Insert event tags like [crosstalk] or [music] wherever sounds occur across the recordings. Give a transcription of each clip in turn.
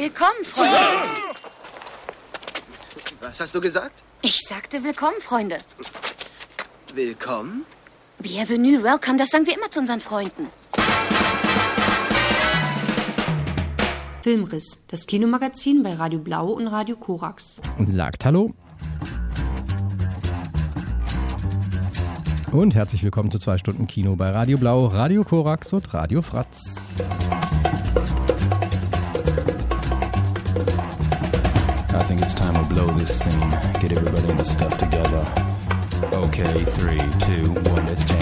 Willkommen, Freunde. Was hast du gesagt? Ich sagte willkommen, Freunde. Willkommen? Bienvenue, welcome, das sagen wir immer zu unseren Freunden. Filmriss, das Kinomagazin bei Radio Blau und Radio Korax. Sagt Hallo. Und herzlich willkommen zu zwei Stunden Kino bei Radio Blau, Radio Korax und Radio Fratz. Think it's time to blow this scene. Get everybody in the stuff together. Okay, three, two, one, let's jam.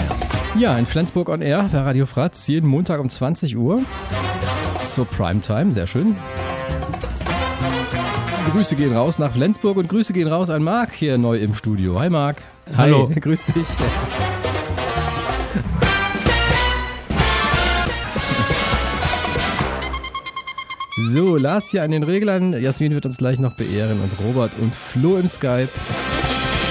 Ja, in Flensburg on Air bei Radio Fratz, jeden Montag um 20 Uhr. Zur Primetime, sehr schön. Grüße gehen raus nach Flensburg und Grüße gehen raus an Marc hier neu im Studio. Hi Marc. Hallo. Hi, [laughs] grüß dich. So, Lars hier an den Reglern. Jasmin wird uns gleich noch beehren und Robert und Flo im Skype.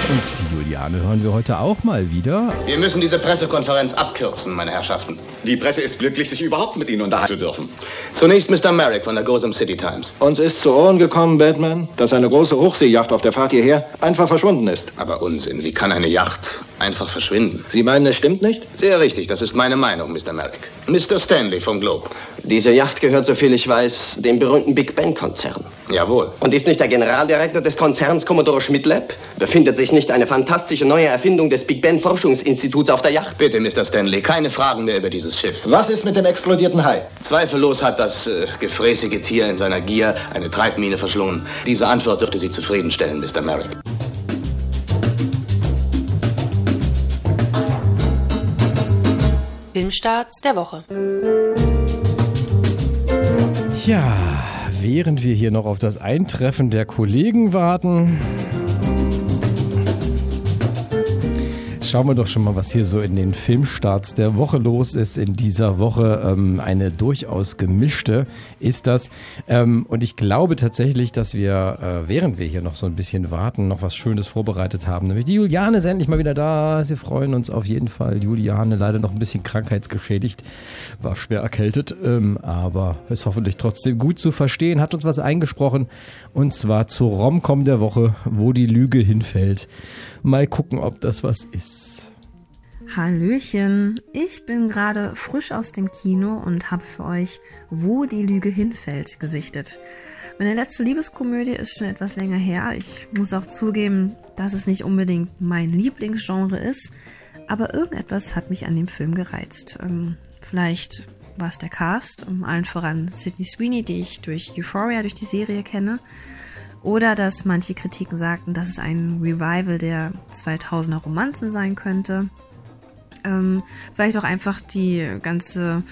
Und die Juliane hören wir heute auch mal wieder. Wir müssen diese Pressekonferenz abkürzen, meine Herrschaften. Die Presse ist glücklich, sich überhaupt mit Ihnen unterhalten zu dürfen. Zunächst Mr. Merrick von der Gotham City Times. Uns ist zu Ohren gekommen, Batman, dass eine große Hochseejacht auf der Fahrt hierher einfach verschwunden ist. Aber Unsinn, wie kann eine Yacht einfach verschwinden? Sie meinen, es stimmt nicht? Sehr richtig, das ist meine Meinung, Mr. Merrick. Mr. Stanley vom Globe. Diese Yacht gehört, soviel ich weiß, dem berühmten Big Ben-Konzern. Jawohl. Und ist nicht der Generaldirektor des Konzerns Commodore Schmidlab? Befindet sich nicht eine fantastische neue Erfindung des Big Ben-Forschungsinstituts auf der Yacht? Bitte, Mr. Stanley, keine Fragen mehr über dieses Schiff. Was ist mit dem explodierten Hai? Zweifellos hat das äh, gefräßige Tier in seiner Gier eine Treibmine verschlungen. Diese Antwort dürfte Sie zufriedenstellen, Mr. Merrick. Filmstarts der Woche. Ja, während wir hier noch auf das Eintreffen der Kollegen warten, schauen wir doch schon mal, was hier so in den Filmstarts der Woche los ist. In dieser Woche ähm, eine durchaus gemischte ist das. Ähm, und ich glaube tatsächlich, dass wir, äh, während wir hier noch so ein bisschen warten, noch was Schönes vorbereitet haben. Nämlich die Juliane ist endlich mal wieder da. Wir freuen uns auf jeden Fall. Juliane leider noch ein bisschen krankheitsgeschädigt, war schwer erkältet, ähm, aber ist hoffentlich trotzdem gut zu verstehen. Hat uns was eingesprochen und zwar zur Romcom der Woche, wo die Lüge hinfällt. Mal gucken, ob das was ist. Hallöchen, ich bin gerade frisch aus dem Kino und habe für euch Wo die Lüge hinfällt gesichtet. Meine letzte Liebeskomödie ist schon etwas länger her. Ich muss auch zugeben, dass es nicht unbedingt mein Lieblingsgenre ist, aber irgendetwas hat mich an dem Film gereizt. Ähm, vielleicht war es der Cast, um allen voran Sydney Sweeney, die ich durch Euphoria, durch die Serie kenne. Oder dass manche Kritiken sagten, dass es ein Revival der 2000er Romanzen sein könnte. Ähm, vielleicht auch einfach die ganze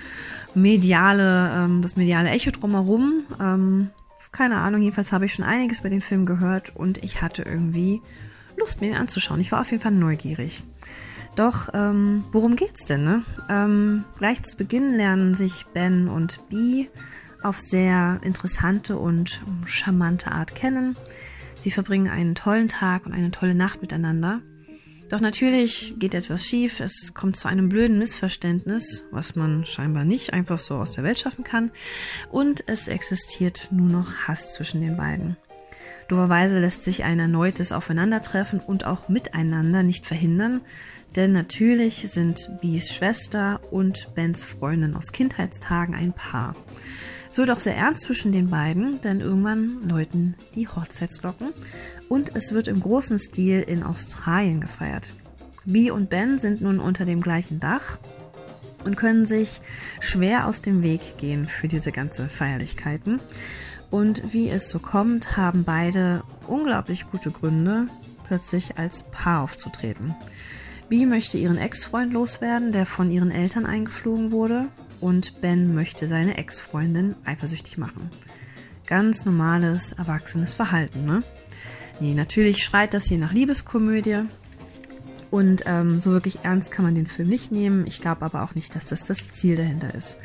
mediale, ähm, das mediale Echo drumherum. Ähm, keine Ahnung, jedenfalls habe ich schon einiges über den Film gehört und ich hatte irgendwie Lust, mir ihn anzuschauen. Ich war auf jeden Fall neugierig. Doch, ähm, worum geht's denn? Ne? Ähm, gleich zu Beginn lernen sich Ben und Bee auf sehr interessante und charmante Art kennen. Sie verbringen einen tollen Tag und eine tolle Nacht miteinander. Doch natürlich geht etwas schief, es kommt zu einem blöden Missverständnis, was man scheinbar nicht einfach so aus der Welt schaffen kann, und es existiert nur noch Hass zwischen den beiden. Doverweise lässt sich ein erneutes Aufeinandertreffen und auch Miteinander nicht verhindern, denn natürlich sind Bees Schwester und Bens Freundin aus Kindheitstagen ein Paar. Es wird auch sehr ernst zwischen den beiden, denn irgendwann läuten die Hochzeitsglocken und es wird im großen Stil in Australien gefeiert. Bee und Ben sind nun unter dem gleichen Dach und können sich schwer aus dem Weg gehen für diese ganze Feierlichkeiten. Und wie es so kommt, haben beide unglaublich gute Gründe, plötzlich als Paar aufzutreten. Bee möchte ihren Ex-Freund loswerden, der von ihren Eltern eingeflogen wurde, und Ben möchte seine Ex-Freundin eifersüchtig machen. Ganz normales, erwachsenes Verhalten, ne? Nee, natürlich schreit das hier nach Liebeskomödie. Und ähm, so wirklich ernst kann man den Film nicht nehmen. Ich glaube aber auch nicht, dass das das Ziel dahinter ist.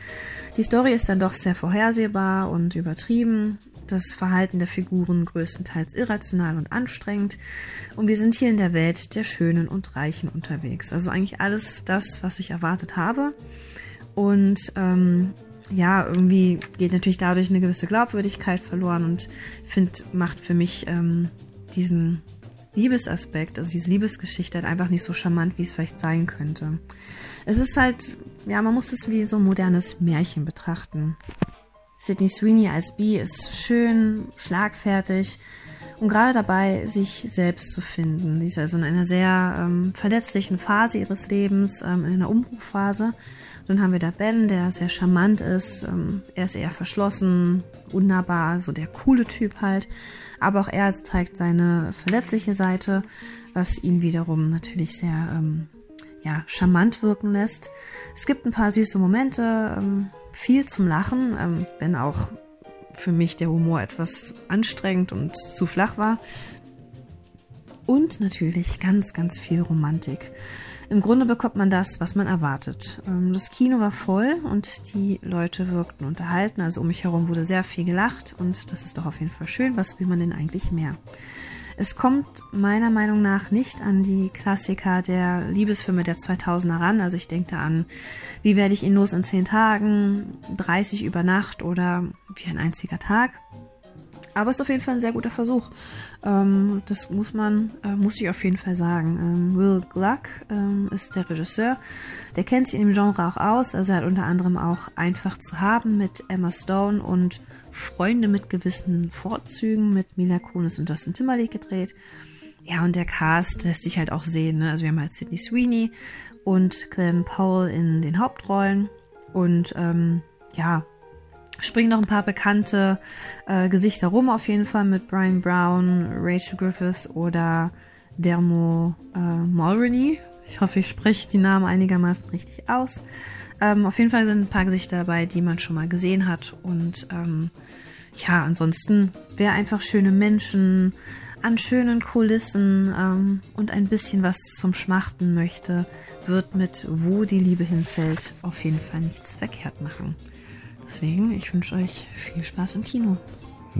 Die Story ist dann doch sehr vorhersehbar und übertrieben. Das Verhalten der Figuren größtenteils irrational und anstrengend. Und wir sind hier in der Welt der Schönen und Reichen unterwegs. Also eigentlich alles das, was ich erwartet habe. Und ähm, ja, irgendwie geht natürlich dadurch eine gewisse Glaubwürdigkeit verloren und finde, macht für mich ähm, diesen Liebesaspekt, also diese Liebesgeschichte halt einfach nicht so charmant, wie es vielleicht sein könnte. Es ist halt, ja, man muss es wie so ein modernes Märchen betrachten. Sydney Sweeney als Bee ist schön, schlagfertig und gerade dabei, sich selbst zu finden. Sie ist also in einer sehr ähm, verletzlichen Phase ihres Lebens, ähm, in einer Umbruchphase. Dann haben wir da Ben, der sehr charmant ist. Ähm, er ist eher verschlossen, unnahbar, so der coole Typ halt. Aber auch er zeigt seine verletzliche Seite, was ihn wiederum natürlich sehr ähm, ja, charmant wirken lässt. Es gibt ein paar süße Momente, ähm, viel zum Lachen, ähm, wenn auch für mich der Humor etwas anstrengend und zu flach war. Und natürlich ganz, ganz viel Romantik. Im Grunde bekommt man das, was man erwartet. Ähm, das Kino war voll und die Leute wirkten unterhalten. Also um mich herum wurde sehr viel gelacht und das ist doch auf jeden Fall schön. Was will man denn eigentlich mehr? Es kommt meiner Meinung nach nicht an die Klassiker der Liebesfilme der 2000er ran. Also ich denke da an Wie werde ich ihn los in 10 Tagen, 30 über Nacht oder Wie ein einziger Tag. Aber es ist auf jeden Fall ein sehr guter Versuch. Ähm, das muss man, äh, muss ich auf jeden Fall sagen. Ähm, Will Gluck ähm, ist der Regisseur. Der kennt sich in dem Genre auch aus. Also er hat unter anderem auch Einfach zu haben mit Emma Stone und Freunde mit gewissen Vorzügen mit Mila Kunis und Justin Timberlake gedreht. Ja, und der Cast lässt sich halt auch sehen. Ne? Also wir haben halt Sidney Sweeney und Glenn Powell in den Hauptrollen. Und ähm, ja, springen noch ein paar bekannte äh, Gesichter rum auf jeden Fall mit Brian Brown, Rachel Griffiths oder Dermo äh, Mulroney. Ich hoffe, ich spreche die Namen einigermaßen richtig aus. Ähm, auf jeden Fall sind ein paar Gesichter dabei, die man schon mal gesehen hat. Und ähm, ja, ansonsten, wer einfach schöne Menschen an schönen Kulissen ähm, und ein bisschen was zum Schmachten möchte, wird mit Wo die Liebe hinfällt auf jeden Fall nichts verkehrt machen. Deswegen, ich wünsche euch viel Spaß im Kino.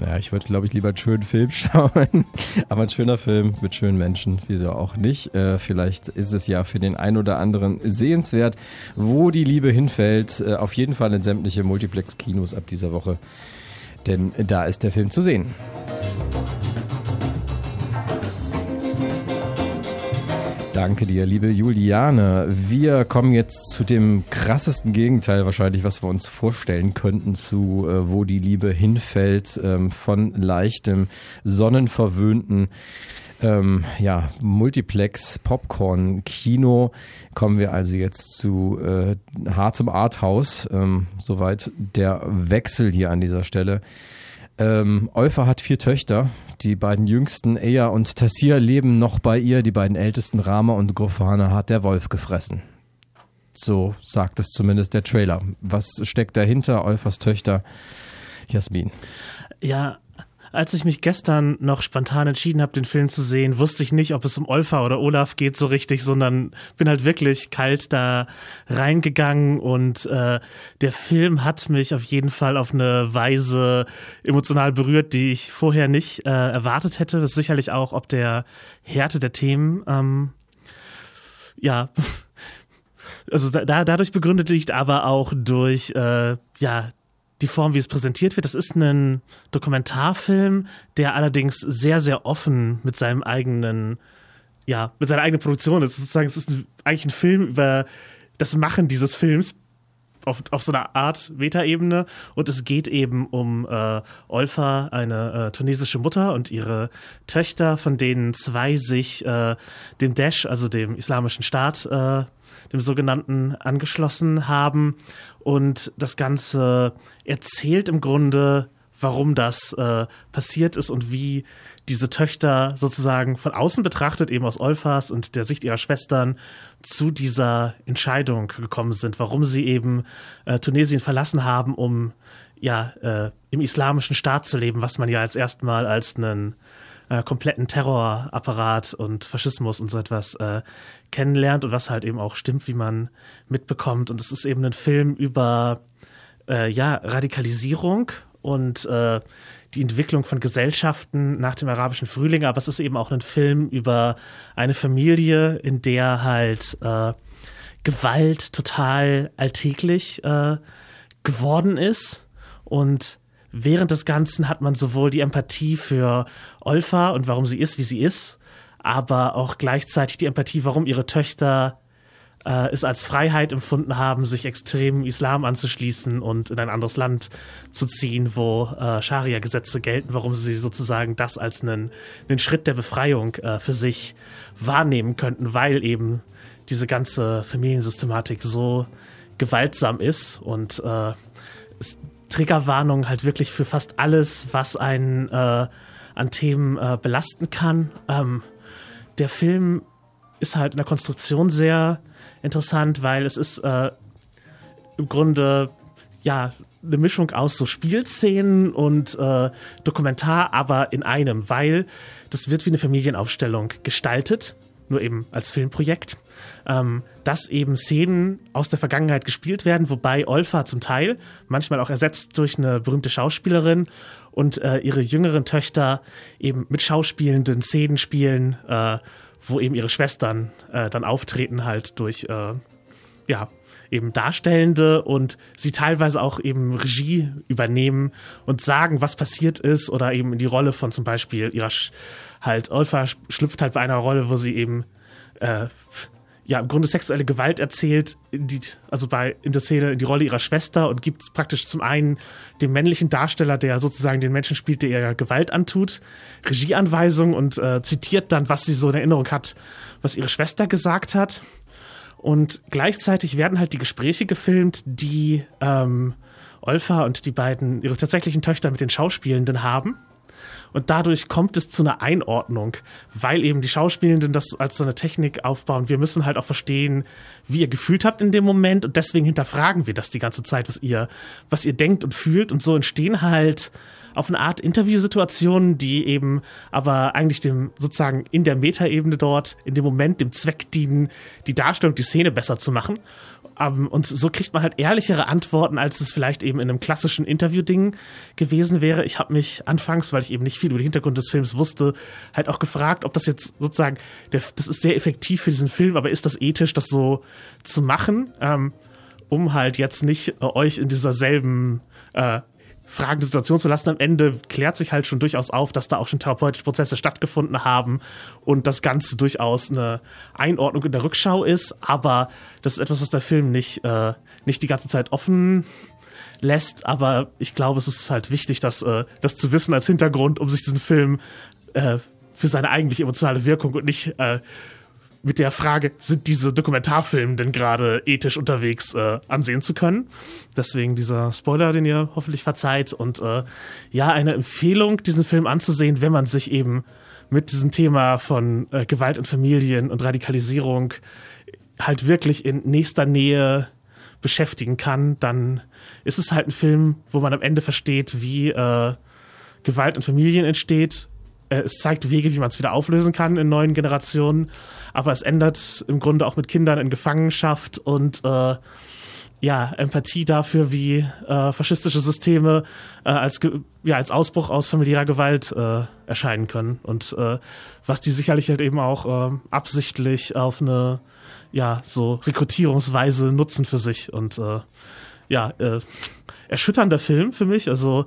Ja, ich würde, glaube ich, lieber einen schönen Film [laughs] schauen. Aber ein schöner Film mit schönen Menschen, wieso auch nicht. Äh, vielleicht ist es ja für den einen oder anderen sehenswert, wo die Liebe hinfällt. Äh, auf jeden Fall in sämtliche Multiplex-Kinos ab dieser Woche. Denn da ist der Film zu sehen. Danke dir, liebe Juliane. Wir kommen jetzt zu dem krassesten Gegenteil wahrscheinlich, was wir uns vorstellen könnten, zu äh, wo die Liebe hinfällt, ähm, von leichtem, sonnenverwöhnten ähm, ja, Multiplex, Popcorn, Kino. Kommen wir also jetzt zu äh, hartem Arthouse. Ähm, soweit der Wechsel hier an dieser Stelle. Ähm, Eufa hat vier Töchter. Die beiden jüngsten, Eya und Tassir, leben noch bei ihr. Die beiden ältesten, Rama und Grofana, hat der Wolf gefressen. So sagt es zumindest der Trailer. Was steckt dahinter? Eufas Töchter, Jasmin. Ja, als ich mich gestern noch spontan entschieden habe, den Film zu sehen, wusste ich nicht, ob es um Olfa oder Olaf geht so richtig, sondern bin halt wirklich kalt da reingegangen und äh, der Film hat mich auf jeden Fall auf eine Weise emotional berührt, die ich vorher nicht äh, erwartet hätte. Das ist sicherlich auch ob der Härte der Themen. Ähm, ja, [laughs] also da, dadurch begründet liegt, aber auch durch äh, ja die Form, wie es präsentiert wird. Das ist ein Dokumentarfilm, der allerdings sehr, sehr offen mit seinem eigenen, ja, mit seiner eigenen Produktion ist. Sozusagen, es ist ein, eigentlich ein Film über das Machen dieses Films auf, auf so einer Art Metaebene und es geht eben um äh, Olfa, eine äh, tunesische Mutter und ihre Töchter, von denen zwei sich äh, dem Daesh, also dem islamischen Staat, äh, dem sogenannten, angeschlossen haben. Und das Ganze erzählt im Grunde, warum das äh, passiert ist und wie diese Töchter sozusagen von außen betrachtet, eben aus Olfas und der Sicht ihrer Schwestern, zu dieser Entscheidung gekommen sind, warum sie eben äh, Tunesien verlassen haben, um ja äh, im islamischen Staat zu leben, was man ja als erstmal als einen äh, kompletten Terrorapparat und Faschismus und so etwas äh, kennenlernt und was halt eben auch stimmt, wie man mitbekommt. Und es ist eben ein Film über äh, ja, Radikalisierung und äh, die Entwicklung von Gesellschaften nach dem arabischen Frühling, aber es ist eben auch ein Film über eine Familie, in der halt äh, Gewalt total alltäglich äh, geworden ist. Und während des Ganzen hat man sowohl die Empathie für Olfa und warum sie ist, wie sie ist, aber auch gleichzeitig die Empathie, warum ihre Töchter äh, es als Freiheit empfunden haben, sich extrem Islam anzuschließen und in ein anderes Land zu ziehen, wo äh, Scharia-Gesetze gelten, warum sie sozusagen das als einen, einen Schritt der Befreiung äh, für sich wahrnehmen könnten, weil eben diese ganze Familiensystematik so gewaltsam ist und äh, Triggerwarnung halt wirklich für fast alles, was einen äh, an Themen äh, belasten kann. Ähm, der Film ist halt in der Konstruktion sehr interessant, weil es ist äh, im Grunde ja eine Mischung aus so Spielszenen und äh, Dokumentar, aber in einem, weil das wird wie eine Familienaufstellung gestaltet, nur eben als Filmprojekt, ähm, dass eben Szenen aus der Vergangenheit gespielt werden, wobei Olfa zum Teil, manchmal auch ersetzt durch eine berühmte Schauspielerin und äh, ihre jüngeren Töchter eben mit schauspielenden Szenen spielen, äh, wo eben ihre Schwestern äh, dann auftreten halt durch äh, ja eben Darstellende und sie teilweise auch eben Regie übernehmen und sagen, was passiert ist oder eben in die Rolle von zum Beispiel ihrer Sch halt Olfa schlüpft halt bei einer Rolle, wo sie eben äh, ja im Grunde sexuelle Gewalt erzählt, die, also bei in der Szene in die Rolle ihrer Schwester und gibt praktisch zum einen dem männlichen Darsteller, der sozusagen den Menschen spielt, der ihr Gewalt antut, Regieanweisungen und äh, zitiert dann, was sie so in Erinnerung hat, was ihre Schwester gesagt hat. Und gleichzeitig werden halt die Gespräche gefilmt, die ähm, Olfa und die beiden ihre tatsächlichen Töchter mit den Schauspielenden haben. Und dadurch kommt es zu einer Einordnung, weil eben die Schauspielenden das als so eine Technik aufbauen. Wir müssen halt auch verstehen, wie ihr gefühlt habt in dem Moment und deswegen hinterfragen wir das die ganze Zeit, was ihr, was ihr denkt und fühlt. Und so entstehen halt auf eine Art Interviewsituationen, die eben aber eigentlich dem sozusagen in der Metaebene dort in dem Moment dem Zweck dienen, die Darstellung, die Szene besser zu machen. Um, ähm, und so kriegt man halt ehrlichere Antworten, als es vielleicht eben in einem klassischen Interview-Ding gewesen wäre. Ich habe mich anfangs, weil ich eben nicht viel über den Hintergrund des Films wusste, halt auch gefragt, ob das jetzt sozusagen, der, das ist sehr effektiv für diesen Film, aber ist das ethisch, das so zu machen? Ähm, um halt jetzt nicht äh, euch in dieser selben äh, fragende Situation zu lassen. Am Ende klärt sich halt schon durchaus auf, dass da auch schon therapeutische Prozesse stattgefunden haben und das Ganze durchaus eine Einordnung in der Rückschau ist. Aber das ist etwas, was der Film nicht, äh, nicht die ganze Zeit offen lässt. Aber ich glaube, es ist halt wichtig, das, äh, das zu wissen als Hintergrund, um sich diesen Film äh, für seine eigentliche emotionale Wirkung und nicht äh, mit der Frage, sind diese Dokumentarfilme denn gerade ethisch unterwegs äh, ansehen zu können? Deswegen dieser Spoiler, den ihr hoffentlich verzeiht. Und äh, ja, eine Empfehlung, diesen Film anzusehen, wenn man sich eben mit diesem Thema von äh, Gewalt in Familien und Radikalisierung halt wirklich in nächster Nähe beschäftigen kann, dann ist es halt ein Film, wo man am Ende versteht, wie äh, Gewalt in Familien entsteht. Äh, es zeigt Wege, wie man es wieder auflösen kann in neuen Generationen aber es ändert im Grunde auch mit Kindern in Gefangenschaft und äh, ja, Empathie dafür, wie äh, faschistische Systeme äh, als, ja, als Ausbruch aus familiärer Gewalt äh, erscheinen können. Und äh, was die sicherlich halt eben auch äh, absichtlich auf eine ja, so Rekrutierungsweise nutzen für sich. Und ja, erschütternder Film für mich. Also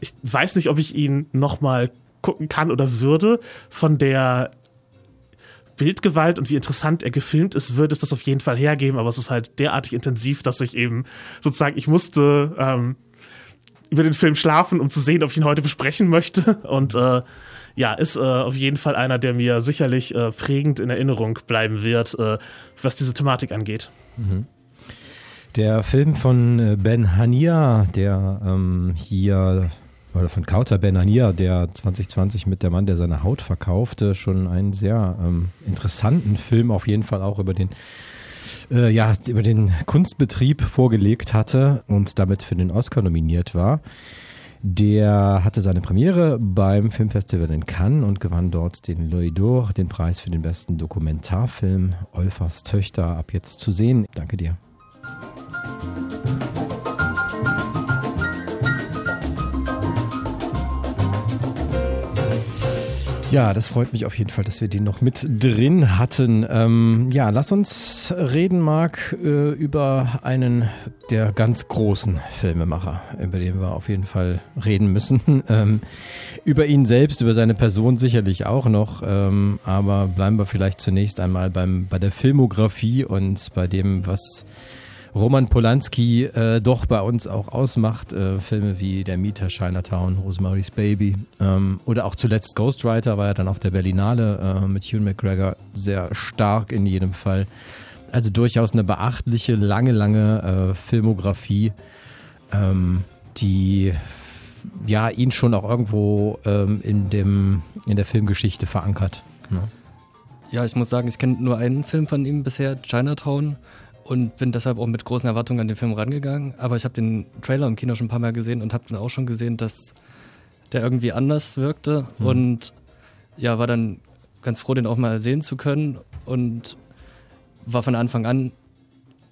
ich weiß nicht, ob ich ihn nochmal gucken kann oder würde. Von der Bildgewalt und wie interessant er gefilmt ist, würde es das auf jeden Fall hergeben, aber es ist halt derartig intensiv, dass ich eben sozusagen, ich musste ähm, über den Film schlafen, um zu sehen, ob ich ihn heute besprechen möchte. [laughs] Und äh, ja, ist äh, auf jeden Fall einer, der mir sicherlich äh, prägend in Erinnerung bleiben wird, äh, was diese Thematik angeht. Mhm. Der Film von äh, Ben Hania, der ähm, hier oder von Kauter Benania, der 2020 mit der Mann, der seine Haut verkaufte, schon einen sehr ähm, interessanten Film auf jeden Fall auch über den äh, ja, über den Kunstbetrieb vorgelegt hatte und damit für den Oscar nominiert war. Der hatte seine Premiere beim Filmfestival in Cannes und gewann dort den L'Oeil d'Or, den Preis für den besten Dokumentarfilm. Olfers Töchter ab jetzt zu sehen. Danke dir. Ja, das freut mich auf jeden Fall, dass wir den noch mit drin hatten. Ähm, ja, lass uns reden, Marc, äh, über einen der ganz großen Filmemacher, über den wir auf jeden Fall reden müssen. [laughs] Ähm, über ihn selbst, über seine Person sicherlich auch noch, ähm, aber bleiben wir vielleicht zunächst einmal beim, bei der Filmografie und bei dem, was Roman Polanski äh, doch bei uns auch ausmacht. Äh, Filme wie Der Mieter, Chinatown, Rosemary's Baby ähm, oder auch zuletzt Ghostwriter war ja dann auf der Berlinale äh, mit Hugh McGregor sehr stark in jedem Fall. Also durchaus eine beachtliche, lange, lange äh, Filmografie, ähm, die ja ihn schon auch irgendwo ähm, in, dem, in der Filmgeschichte verankert. Ne? Ja, ich muss sagen, ich kenne nur einen Film von ihm bisher, Chinatown und bin deshalb auch mit großen Erwartungen an den Film rangegangen. Aber ich habe den Trailer im Kino schon ein paar Mal gesehen und habe dann auch schon gesehen, dass der irgendwie anders wirkte mhm. und ja, war dann ganz froh, den auch mal sehen zu können und war von Anfang an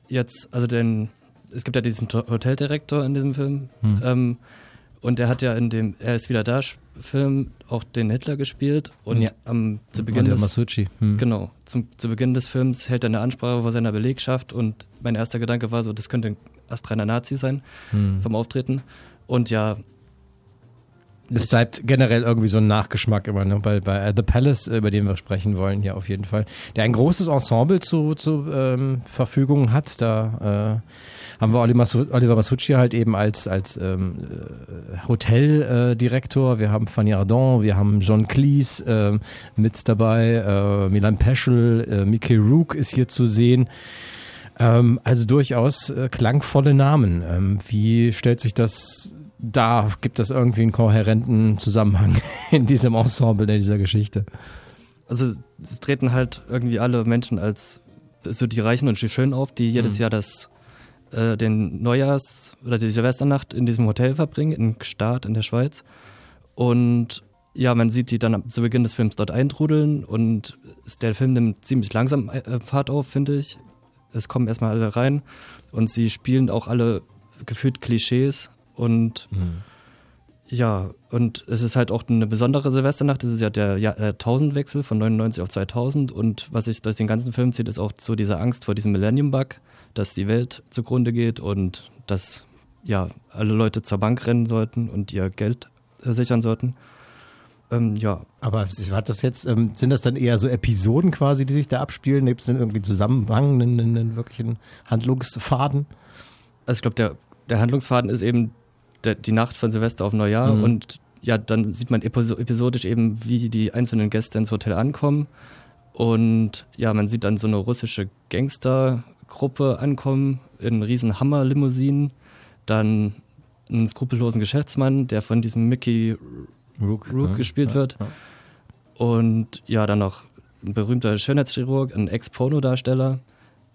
jetzt, also den, es gibt ja diesen Hoteldirektor in diesem Film mhm. ähm, und er hat ja in dem Er ist wieder da Film auch den Hitler gespielt und ja. am, zu Beginn des, Masucci. Hm. genau, zum, zu Beginn des Films hält er eine Ansprache vor seiner Belegschaft und mein erster Gedanke war so, das könnte ein astreiner Nazi sein hm. vom Auftreten und ja, es bleibt generell irgendwie so ein Nachgeschmack immer, ne? bei, bei The Palace, über den wir sprechen wollen, hier auf jeden Fall. Der ein großes Ensemble zu, zu ähm, Verfügung hat. Da äh, haben wir Oliver Masucci halt eben als, als ähm, äh, Hoteldirektor. Äh, wir haben Fanny Ardant, wir haben John Cleese äh, mit dabei, äh, Milan Peschel, äh, Mickey Rook ist hier zu sehen. Ähm, also durchaus äh, klangvolle Namen. Ähm, wie stellt sich das da? Gibt es irgendwie einen kohärenten Zusammenhang [laughs] in diesem Ensemble, in dieser Geschichte? Also es treten halt irgendwie alle Menschen als so die Reichen und die Schönen auf, die jedes mhm. Jahr das äh, den Neujahrs- oder die Silvesternacht in diesem Hotel verbringen, in Gstaad in der Schweiz. Und ja, man sieht die dann zu Beginn des Films dort eintrudeln und der Film nimmt ziemlich langsam äh, Fahrt auf, finde ich. Es kommen erstmal alle rein und sie spielen auch alle gefühlt Klischees und mhm. ja, und es ist halt auch eine besondere Silvesternacht. Es ist ja der Jahrtausendwechsel von 99 auf 2000 und was sich durch den ganzen Film zieht, ist auch so diese Angst vor diesem Millennium Bug dass die Welt zugrunde geht und dass ja alle Leute zur Bank rennen sollten und ihr Geld äh, sichern sollten. Ähm, ja. Aber hat das jetzt, ähm, sind das dann eher so Episoden quasi, die sich da abspielen? Gibt es denn irgendwie Zusammenhang, einen, einen wirklichen Handlungsfaden? Also ich glaube, der, der Handlungsfaden ist eben die Nacht von Silvester auf Neujahr mhm. und ja, dann sieht man episodisch eben, wie die einzelnen Gäste ins Hotel ankommen. Und ja, man sieht dann so eine russische Gangster, Gruppe ankommen in riesen Hammer-Limousinen, dann einen skrupellosen Geschäftsmann, der von diesem Mickey Rook, Rook ja, gespielt ja, wird. Ja. Und ja, dann noch ein berühmter Schönheitschirurg, ein Ex-Pornodarsteller,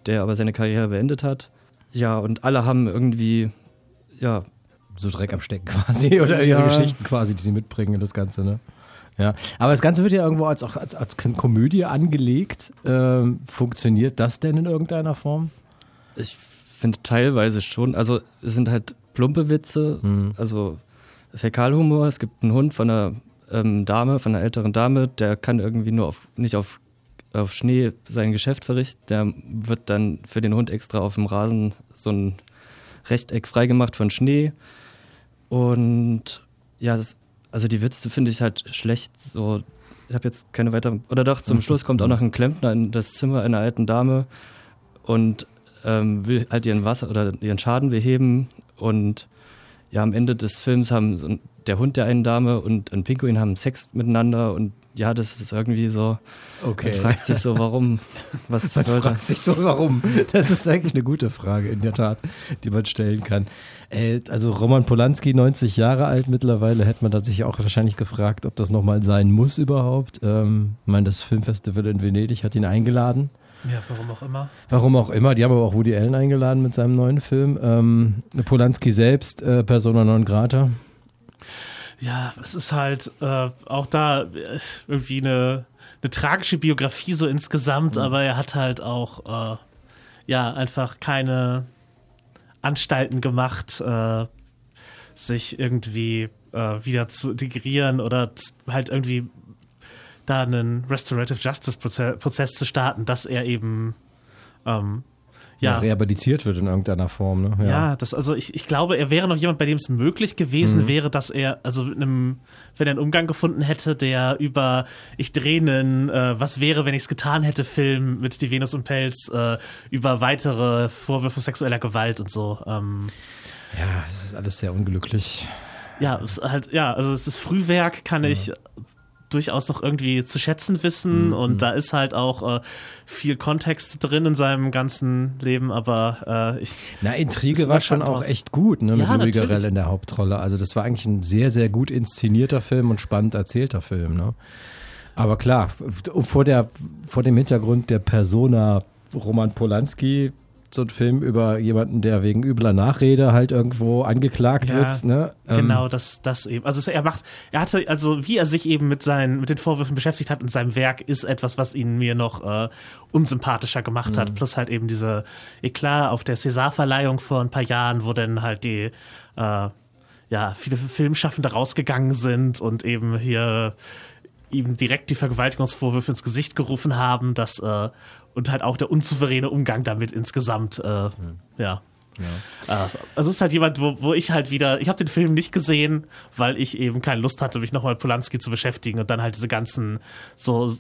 der aber seine Karriere beendet hat. Ja, und alle haben irgendwie, ja. So Dreck am Stecken quasi [laughs] oder ihre Geschichten quasi, die sie mitbringen in das Ganze, ne? Ja, aber das Ganze wird ja irgendwo als, auch als, als Komödie angelegt. Ähm, funktioniert das denn in irgendeiner Form? Ich finde teilweise schon. Also es sind halt plumpe Witze, mhm. also Fäkalhumor. Es gibt einen Hund von einer ähm, Dame, von einer älteren Dame, der kann irgendwie nur auf, nicht auf, auf Schnee sein Geschäft verrichten. Der wird dann für den Hund extra auf dem Rasen so ein Rechteck freigemacht von Schnee. Und ja, das also die Witze finde ich halt schlecht. So, ich habe jetzt keine weiter. Oder doch, zum Schluss kommt auch noch ein Klempner in das Zimmer einer alten Dame und ähm, will halt ihren Wasser oder ihren Schaden beheben. Und ja, am Ende des Films haben so der Hund der einen Dame und ein Pinguin haben Sex miteinander und ja, das ist irgendwie so. Okay. Man fragt sich so, warum? Was man soll fragt das? sich so, warum? Das ist eigentlich eine gute Frage, in der Tat, die man stellen kann. Äh, also Roman Polanski, 90 Jahre alt mittlerweile, hätte man da sich auch wahrscheinlich gefragt, ob das nochmal sein muss überhaupt. Ähm, ich meine, das Filmfestival in Venedig hat ihn eingeladen. Ja, warum auch immer. Warum auch immer. Die haben aber auch Woody Allen eingeladen mit seinem neuen Film. Ähm, Polanski selbst, äh, Persona non grata ja, es ist halt äh, auch da äh, irgendwie eine, eine tragische Biografie so insgesamt, mhm. aber er hat halt auch äh, ja einfach keine Anstalten gemacht, äh, sich irgendwie äh, wieder zu integrieren oder halt irgendwie da einen Restorative Justice Prozess zu starten, dass er eben ähm, ja. rehabilitiert wird in irgendeiner Form. Ne? Ja. ja, das, also ich, ich glaube, er wäre noch jemand, bei dem es möglich gewesen mhm. wäre, dass er, also einem, wenn er einen Umgang gefunden hätte, der über ich drehe einen, äh, was wäre, wenn ich es getan hätte, Film mit Die Venus und Pelz, äh, über weitere Vorwürfe sexueller Gewalt und so. Ähm, ja, es ist alles sehr unglücklich. Ja, es halt, ja, also es ist Frühwerk, kann ja. ich durchaus noch irgendwie zu schätzen wissen mhm. und da ist halt auch äh, viel Kontext drin in seinem ganzen Leben, aber äh, ich. Na, Intrige war schon auch echt gut, ne, mit ja, Louis Garrel in der Hauptrolle. Also das war eigentlich ein sehr, sehr gut inszenierter Film und spannend erzählter Film, ne? Aber klar, vor, der, vor dem Hintergrund der Persona Roman Polanski so ein Film über jemanden, der wegen übler Nachrede halt irgendwo angeklagt ja, wird. Ne? Ähm, genau, das, das eben. Also er macht, er hatte, also wie er sich eben mit seinen, mit den Vorwürfen beschäftigt hat in seinem Werk, ist etwas, was ihn mir noch äh, unsympathischer gemacht hat. Mhm. Plus halt eben diese Eklat auf der César-Verleihung vor ein paar Jahren, wo dann halt die äh, ja, viele Filmschaffende rausgegangen sind und eben hier ihm direkt die Vergewaltigungsvorwürfe ins Gesicht gerufen haben, dass äh, und halt auch der unsouveräne Umgang damit insgesamt, äh, mhm. ja. Ja. Äh, also es ist halt jemand, wo, wo ich halt wieder, ich habe den Film nicht gesehen, weil ich eben keine Lust hatte, mich nochmal mit Polanski zu beschäftigen und dann halt diese ganzen so,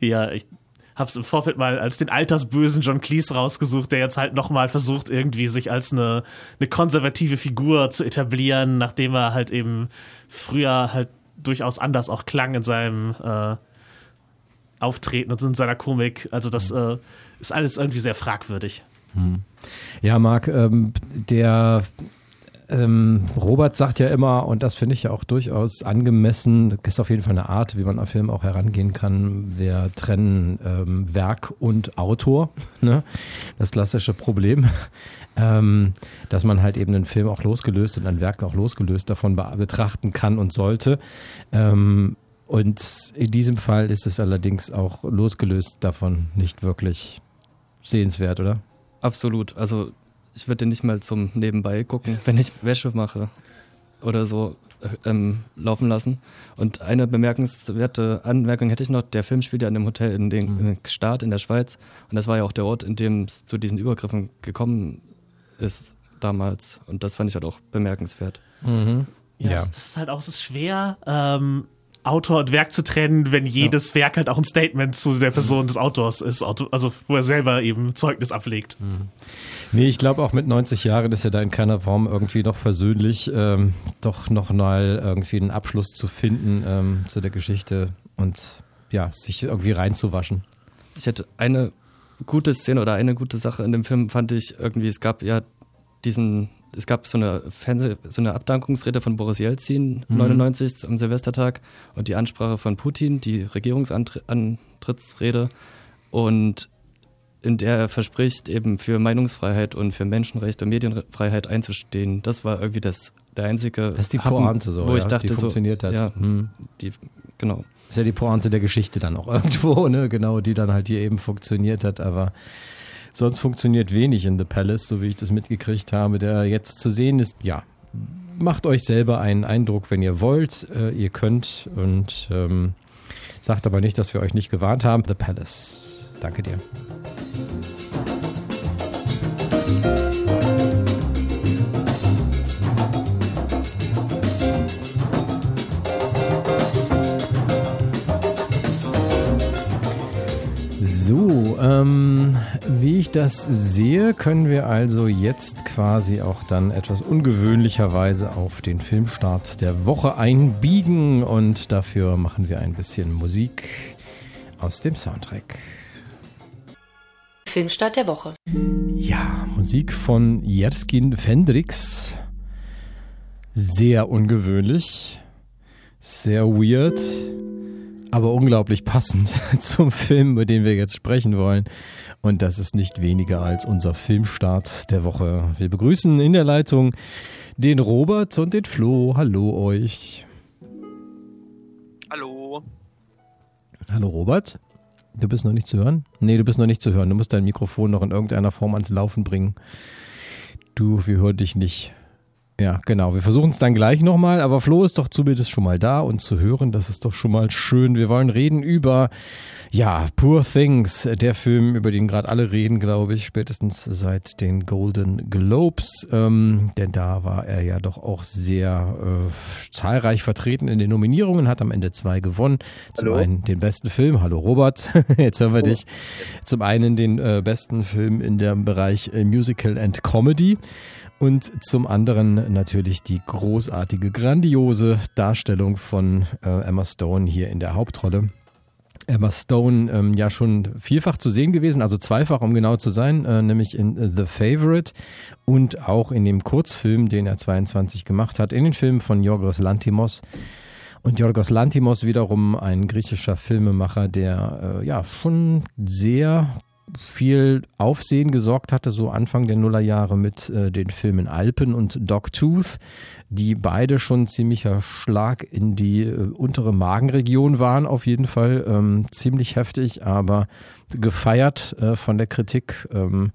ja, ich habe es im Vorfeld mal als den altersbösen John Cleese rausgesucht, der jetzt halt nochmal versucht, irgendwie sich als eine, eine konservative Figur zu etablieren, nachdem er halt eben früher halt durchaus anders auch klang in seinem äh, Auftreten und in seiner Komik. Also das äh, ist alles irgendwie sehr fragwürdig. Hm. Ja, Marc, ähm, der ähm, Robert sagt ja immer, und das finde ich ja auch durchaus angemessen, das ist auf jeden Fall eine Art, wie man auf Film auch herangehen kann. Wir trennen ähm, Werk und Autor, [laughs] ne? das klassische Problem, [laughs] ähm, dass man halt eben einen Film auch losgelöst und ein Werk auch losgelöst davon betrachten kann und sollte. Ähm, und in diesem Fall ist es allerdings auch losgelöst davon nicht wirklich sehenswert, oder? Absolut. Also ich würde nicht mal zum Nebenbei gucken, wenn ich Wäsche mache oder so ähm, laufen lassen. Und eine bemerkenswerte Anmerkung hätte ich noch, der Film spielt ja in einem Hotel in den mhm. Staat in der Schweiz und das war ja auch der Ort, in dem es zu diesen Übergriffen gekommen ist damals und das fand ich halt auch bemerkenswert. Mhm. Ja, ja. Das, das, ist halt auch, es ist schwer, ähm, Autor und Werk zu trennen, wenn jedes ja. Werk halt auch ein Statement zu der Person des Autors ist, also wo er selber eben Zeugnis ablegt. Mhm. Nee, ich glaube auch mit 90 Jahren ist er da in keiner Form irgendwie noch versöhnlich, ähm, doch noch mal irgendwie einen Abschluss zu finden ähm, zu der Geschichte und ja, sich irgendwie reinzuwaschen. Ich hätte eine gute Szene oder eine gute Sache in dem Film fand ich irgendwie, es gab ja diesen es gab so eine, Fernseh so eine Abdankungsrede von Boris Jelzin mhm. 99 am Silvestertag und die Ansprache von Putin, die Regierungsantrittsrede und in der er verspricht, eben für Meinungsfreiheit und für Menschenrechte und Medienfreiheit einzustehen. Das war irgendwie das, der einzige Das ist die Pointe so, wo ja, ich dachte, die funktioniert so, hat. Ja, mhm. die, genau. Das ist ja die Pointe der Geschichte dann auch [laughs] irgendwo, ne? genau, die dann halt hier eben funktioniert hat, aber Sonst funktioniert wenig in The Palace, so wie ich das mitgekriegt habe, der jetzt zu sehen ist. Ja, macht euch selber einen Eindruck, wenn ihr wollt. Äh, ihr könnt und ähm, sagt aber nicht, dass wir euch nicht gewarnt haben. The Palace. Danke dir. So, ähm, wie ich das sehe, können wir also jetzt quasi auch dann etwas ungewöhnlicherweise auf den Filmstart der Woche einbiegen und dafür machen wir ein bisschen Musik aus dem Soundtrack. Filmstart der Woche. Ja, Musik von Jerskin Fendrix. Sehr ungewöhnlich, sehr weird aber unglaublich passend [laughs] zum Film, über den wir jetzt sprechen wollen. Und das ist nicht weniger als unser Filmstart der Woche. Wir begrüßen in der Leitung den Robert und den Flo. Hallo euch. Hallo. Hallo Robert. Du bist noch nicht zu hören? Nee, du bist noch nicht zu hören. Du musst dein Mikrofon noch in irgendeiner Form ans Laufen bringen. Du, wir hören dich nicht. Ja, genau. Wir versuchen es dann gleich nochmal, aber Flo ist doch zumindest schon mal da und zu hören, das ist doch schon mal schön. Wir wollen reden über, ja, Poor Things, der Film, über den gerade alle reden, glaube ich, spätestens seit den Golden Globes, ähm, denn da war er ja doch auch sehr äh, zahlreich vertreten in den Nominierungen, hat am Ende zwei gewonnen. Zum Hallo. einen den besten Film, hallo Robert, [laughs] jetzt hören wir dich. Zum einen den äh, besten Film in dem Bereich äh, Musical and Comedy. Und zum anderen natürlich die großartige, grandiose Darstellung von äh, Emma Stone hier in der Hauptrolle. Emma Stone ähm, ja schon vielfach zu sehen gewesen, also zweifach, um genau zu sein, äh, nämlich in The Favorite und auch in dem Kurzfilm, den er 22 gemacht hat, in den Filmen von Yorgos Lantimos. Und Yorgos Lantimos wiederum ein griechischer Filmemacher, der äh, ja schon sehr viel Aufsehen gesorgt hatte, so Anfang der Nullerjahre mit äh, den Filmen Alpen und Dogtooth, die beide schon ziemlicher Schlag in die äh, untere Magenregion waren, auf jeden Fall ähm, ziemlich heftig, aber gefeiert äh, von der Kritik. Ähm,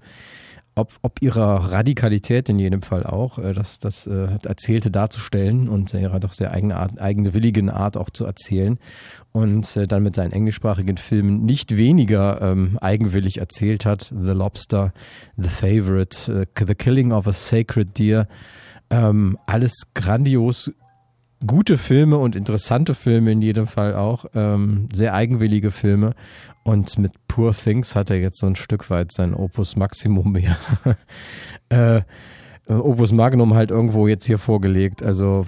ob, ob ihrer Radikalität in jedem Fall auch, äh, das, das äh, Erzählte darzustellen und ihrer doch sehr eigene, Art, eigene willigen Art auch zu erzählen und äh, dann mit seinen englischsprachigen Filmen nicht weniger ähm, eigenwillig erzählt hat. The Lobster, The Favorite, äh, The Killing of a Sacred Deer, ähm, alles grandios gute Filme und interessante Filme in jedem Fall auch, ähm, sehr eigenwillige Filme. Und mit Poor Things hat er jetzt so ein Stück weit sein Opus Maximum mehr. [laughs] äh, Opus Magnum halt irgendwo jetzt hier vorgelegt. Also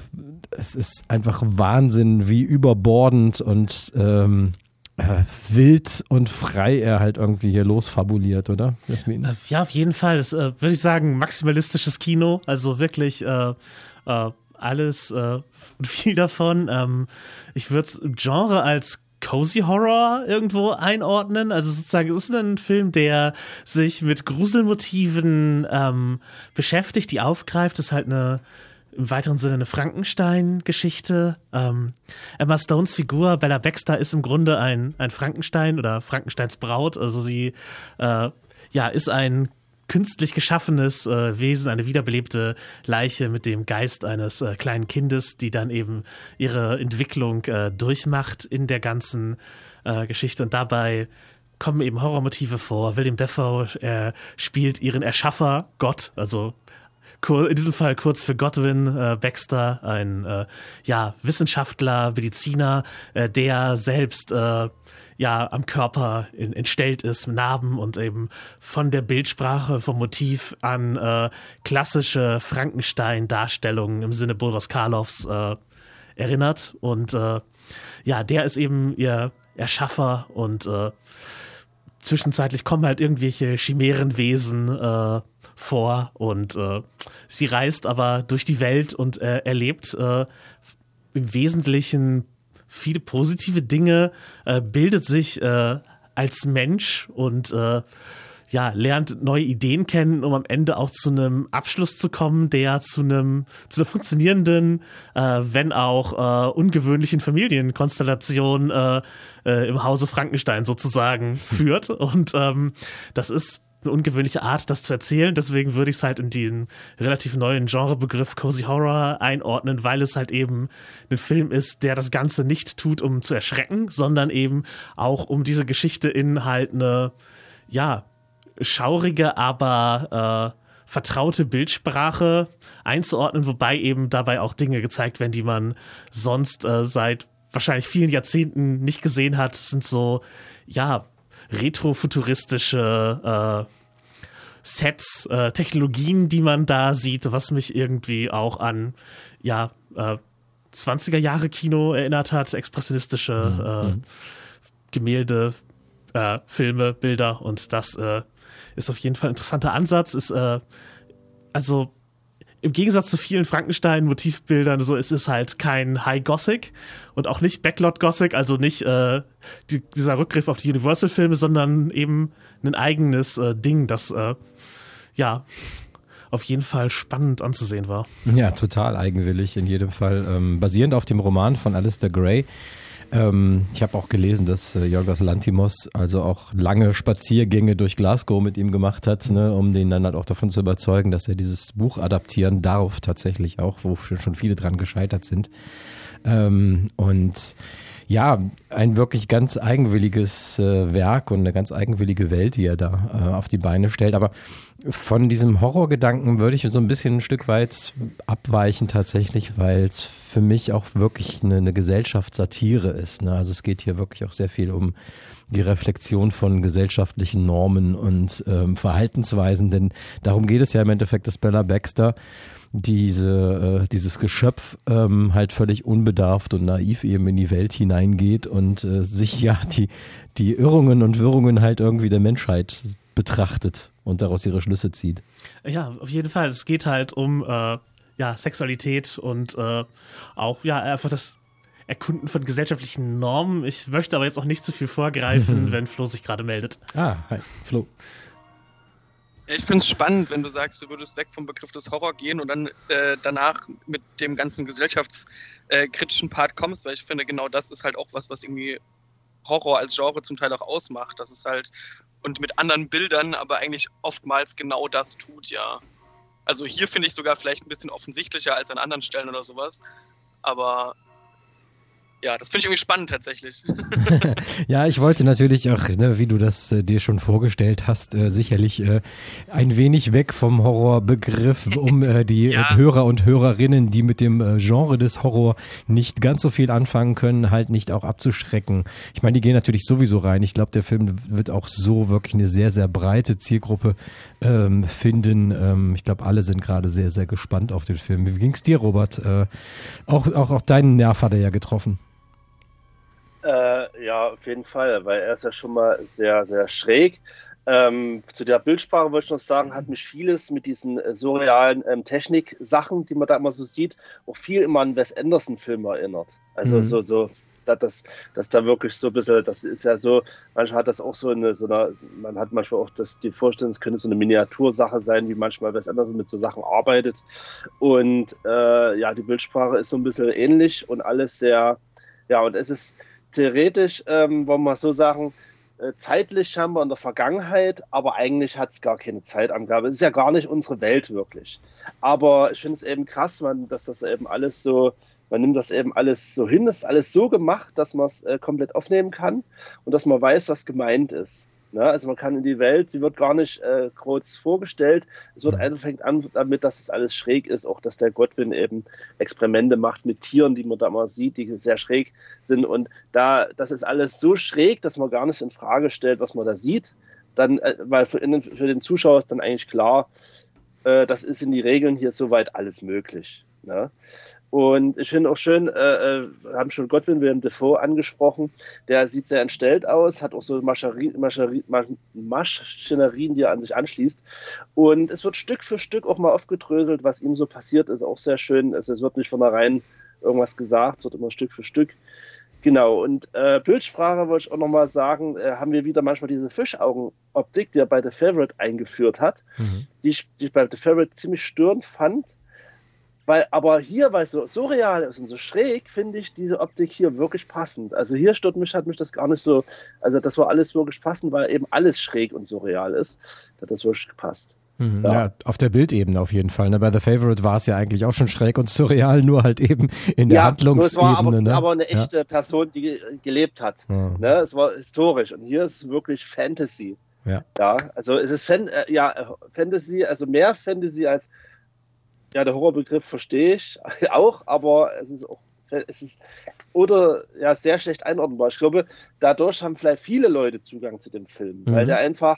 es ist einfach Wahnsinn, wie überbordend und ähm, äh, wild und frei er halt irgendwie hier losfabuliert, oder? Jasmin? Äh, Ja, auf jeden Fall. Das äh, würde ich sagen, maximalistisches Kino. Also wirklich äh, äh, alles äh, viel davon. Ähm, ich würde es Genre als Cozy Horror irgendwo einordnen. Also sozusagen, es ist ein Film, der sich mit Gruselmotiven ähm, beschäftigt, die aufgreift. Das ist halt eine im weiteren Sinne eine Frankenstein-Geschichte. Ähm, Emma Stones Figur, Bella Baxter, ist im Grunde ein, ein Frankenstein oder Frankensteins Braut. Also sie äh, ja, ist ein künstlich geschaffenes äh, Wesen, eine wiederbelebte Leiche mit dem Geist eines äh, kleinen Kindes, die dann eben ihre Entwicklung äh, durchmacht in der ganzen äh, Geschichte. Und dabei kommen eben Horrormotive vor. William Defoe spielt ihren Erschaffer, Gott, also in diesem Fall kurz für Godwin äh, Baxter, ein äh, ja, Wissenschaftler, Mediziner, äh, der selbst ja am Körper in, entstellt ist, Narben und eben von der Bildsprache, vom Motiv an äh, klassische Frankenstein-Darstellungen im Sinne Boris Karloffs äh, erinnert. Und äh, ja, der ist eben ihr Erschaffer und äh, zwischenzeitlich kommen halt irgendwelche Chimärenwesen äh, vor und äh, sie reist aber durch die Welt und erlebt im Wesentlichen viele positive Dinge, äh, bildet sich äh, als Mensch und äh, ja, lernt neue Ideen kennen, um am Ende auch zu einem Abschluss zu kommen, der zu einem, zu einer funktionierenden, äh, wenn auch äh, ungewöhnlichen Familienkonstellation äh, äh, im Hause Frankenstein sozusagen [laughs] führt. Und ähm, das ist eine ungewöhnliche Art, das zu erzählen. Deswegen würde ich es halt in den relativ neuen Genrebegriff Cozy Horror einordnen, weil es halt eben ein Film ist, der das Ganze nicht tut, um zu erschrecken, sondern eben auch um diese Geschichte in halt eine, ja, schaurige, aber äh, vertraute Bildsprache einzuordnen, wobei eben dabei auch Dinge gezeigt werden, die man sonst äh, seit wahrscheinlich vielen Jahrzehnten nicht gesehen hat. Das sind so, ja, retrofuturistische äh, Sets, äh, Technologien, die man da sieht, was mich irgendwie auch an, ja, äh, 20er Jahre Kino erinnert hat, expressionistische äh, Gemälde, äh, Filme, Bilder. Und das äh, ist auf jeden Fall ein interessanter Ansatz. Ist äh, also im Gegensatz zu vielen Frankenstein-Motivbildern, so es ist halt kein High Gothic und auch nicht Backlot Gothic, also nicht äh, die, dieser Rückgriff auf die Universal-Filme, sondern eben ein eigenes äh, Ding, das äh, ja auf jeden Fall spannend anzusehen war. Ja, total eigenwillig in jedem Fall. Ähm, basierend auf dem Roman von Alistair Gray. Ähm, ich habe auch gelesen, dass äh, Yorgos Lantimos also auch lange Spaziergänge durch Glasgow mit ihm gemacht hat, ne, um den dann halt auch davon zu überzeugen, dass er dieses Buch adaptieren darf, tatsächlich auch, wo schon viele dran gescheitert sind. Ähm, und ja, ein wirklich ganz eigenwilliges äh, Werk und eine ganz eigenwillige Welt, die er da äh, auf die Beine stellt. Aber von diesem Horrorgedanken würde ich so ein bisschen ein Stück weit abweichen tatsächlich, weil es für mich auch wirklich eine, eine Gesellschaftssatire ist. Ne? Also es geht hier wirklich auch sehr viel um die Reflexion von gesellschaftlichen Normen und ähm, Verhaltensweisen, denn darum geht es ja im Endeffekt, dass Bella Baxter diese, äh, dieses Geschöpf ähm, halt völlig unbedarft und naiv eben in die Welt hineingeht und äh, sich ja die, die Irrungen und Wirrungen halt irgendwie der Menschheit betrachtet und daraus ihre Schlüsse zieht. Ja, auf jeden Fall. Es geht halt um äh, ja, Sexualität und äh, auch ja einfach das Erkunden von gesellschaftlichen Normen. Ich möchte aber jetzt auch nicht zu viel vorgreifen, [laughs] wenn Flo sich gerade meldet. Ah, hi, Flo. Ich finde es spannend, wenn du sagst, du würdest weg vom Begriff des Horror gehen und dann äh, danach mit dem ganzen gesellschaftskritischen Part kommst, weil ich finde, genau das ist halt auch was, was irgendwie Horror als Genre zum Teil auch ausmacht. Das ist halt, und mit anderen Bildern, aber eigentlich oftmals genau das tut, ja. Also hier finde ich sogar vielleicht ein bisschen offensichtlicher als an anderen Stellen oder sowas. Aber ja, das finde ich irgendwie spannend tatsächlich. [laughs] ja, ich wollte natürlich auch, ne, wie du das äh, dir schon vorgestellt hast, äh, sicherlich äh, ein wenig weg vom Horrorbegriff, um äh, die [laughs] ja. Hörer und Hörerinnen, die mit dem äh, Genre des Horror nicht ganz so viel anfangen können, halt nicht auch abzuschrecken. Ich meine, die gehen natürlich sowieso rein. Ich glaube, der Film wird auch so wirklich eine sehr, sehr breite Zielgruppe ähm, finden. Ähm, ich glaube, alle sind gerade sehr, sehr gespannt auf den Film. Wie ging es dir, Robert? Äh, auch, auch, auch deinen Nerv hat er ja getroffen. Äh, ja, auf jeden Fall, weil er ist ja schon mal sehr, sehr schräg. Ähm, zu der Bildsprache wollte ich noch sagen, hat mich vieles mit diesen äh, surrealen ähm, Technik-Sachen, die man da immer so sieht, auch viel immer an Wes Anderson-Film erinnert. Also mhm. so, so dass, dass da wirklich so ein bisschen, das ist ja so, manchmal hat das auch so eine, so eine man hat manchmal auch das, die Vorstellung, es könnte so eine Miniatursache sein, wie manchmal Wes Anderson mit so Sachen arbeitet. Und äh, ja, die Bildsprache ist so ein bisschen ähnlich und alles sehr, ja, und es ist, theoretisch, ähm, wollen wir so sagen, äh, zeitlich scheinbar in der Vergangenheit, aber eigentlich hat es gar keine Zeitangabe. Es ist ja gar nicht unsere Welt wirklich. Aber ich finde es eben krass, man, dass das eben alles so, man nimmt das eben alles so hin, das ist alles so gemacht, dass man es äh, komplett aufnehmen kann und dass man weiß, was gemeint ist. Ne? Also man kann in die Welt, sie wird gar nicht äh, kurz vorgestellt. Es wird einfach fängt an damit, dass es alles schräg ist, auch dass der Godwin eben Experimente macht mit Tieren, die man da mal sieht, die sehr schräg sind. Und da, das ist alles so schräg, dass man gar nicht in Frage stellt, was man da sieht. Dann, äh, weil für, in, für den Zuschauer ist dann eigentlich klar, äh, das ist in die Regeln hier soweit alles möglich. Ne? Und ich finde auch schön, äh, äh haben schon Godwin William Defoe angesprochen, der sieht sehr entstellt aus, hat auch so Maschinerien, die er an sich anschließt. Und es wird Stück für Stück auch mal aufgedröselt, was ihm so passiert ist, auch sehr schön. Also es wird nicht von vornherein irgendwas gesagt, es wird immer Stück für Stück. Genau, und äh, Bildsprache wollte ich auch nochmal sagen, äh, haben wir wieder manchmal diese Fischaugen-Optik, die er bei The Favorite eingeführt hat, mhm. die, ich, die ich bei The Favorite ziemlich störend fand weil, aber hier, weil es so, so real ist und so schräg, finde ich diese Optik hier wirklich passend. Also hier stört mich, hat mich das gar nicht so, also das war alles wirklich passend, weil eben alles schräg und so real ist. Da hat das wirklich gepasst. Mhm, ja. ja. auf der Bildebene auf jeden Fall. Ne? Bei The Favorite war es ja eigentlich auch schon schräg und surreal, nur halt eben in der ja, Handlungsebene. Es war aber, ne? aber eine echte ja. Person, die gelebt hat. Ja. Ne? Es war historisch und hier ist es wirklich Fantasy. Ja. ja, also es ist Fan, äh, ja, Fantasy, also mehr Fantasy als ja, der Horrorbegriff verstehe ich [laughs] auch, aber es ist auch es ist oder ja sehr schlecht einordnbar. Ich glaube, dadurch haben vielleicht viele Leute Zugang zu dem Film, mhm. weil der einfach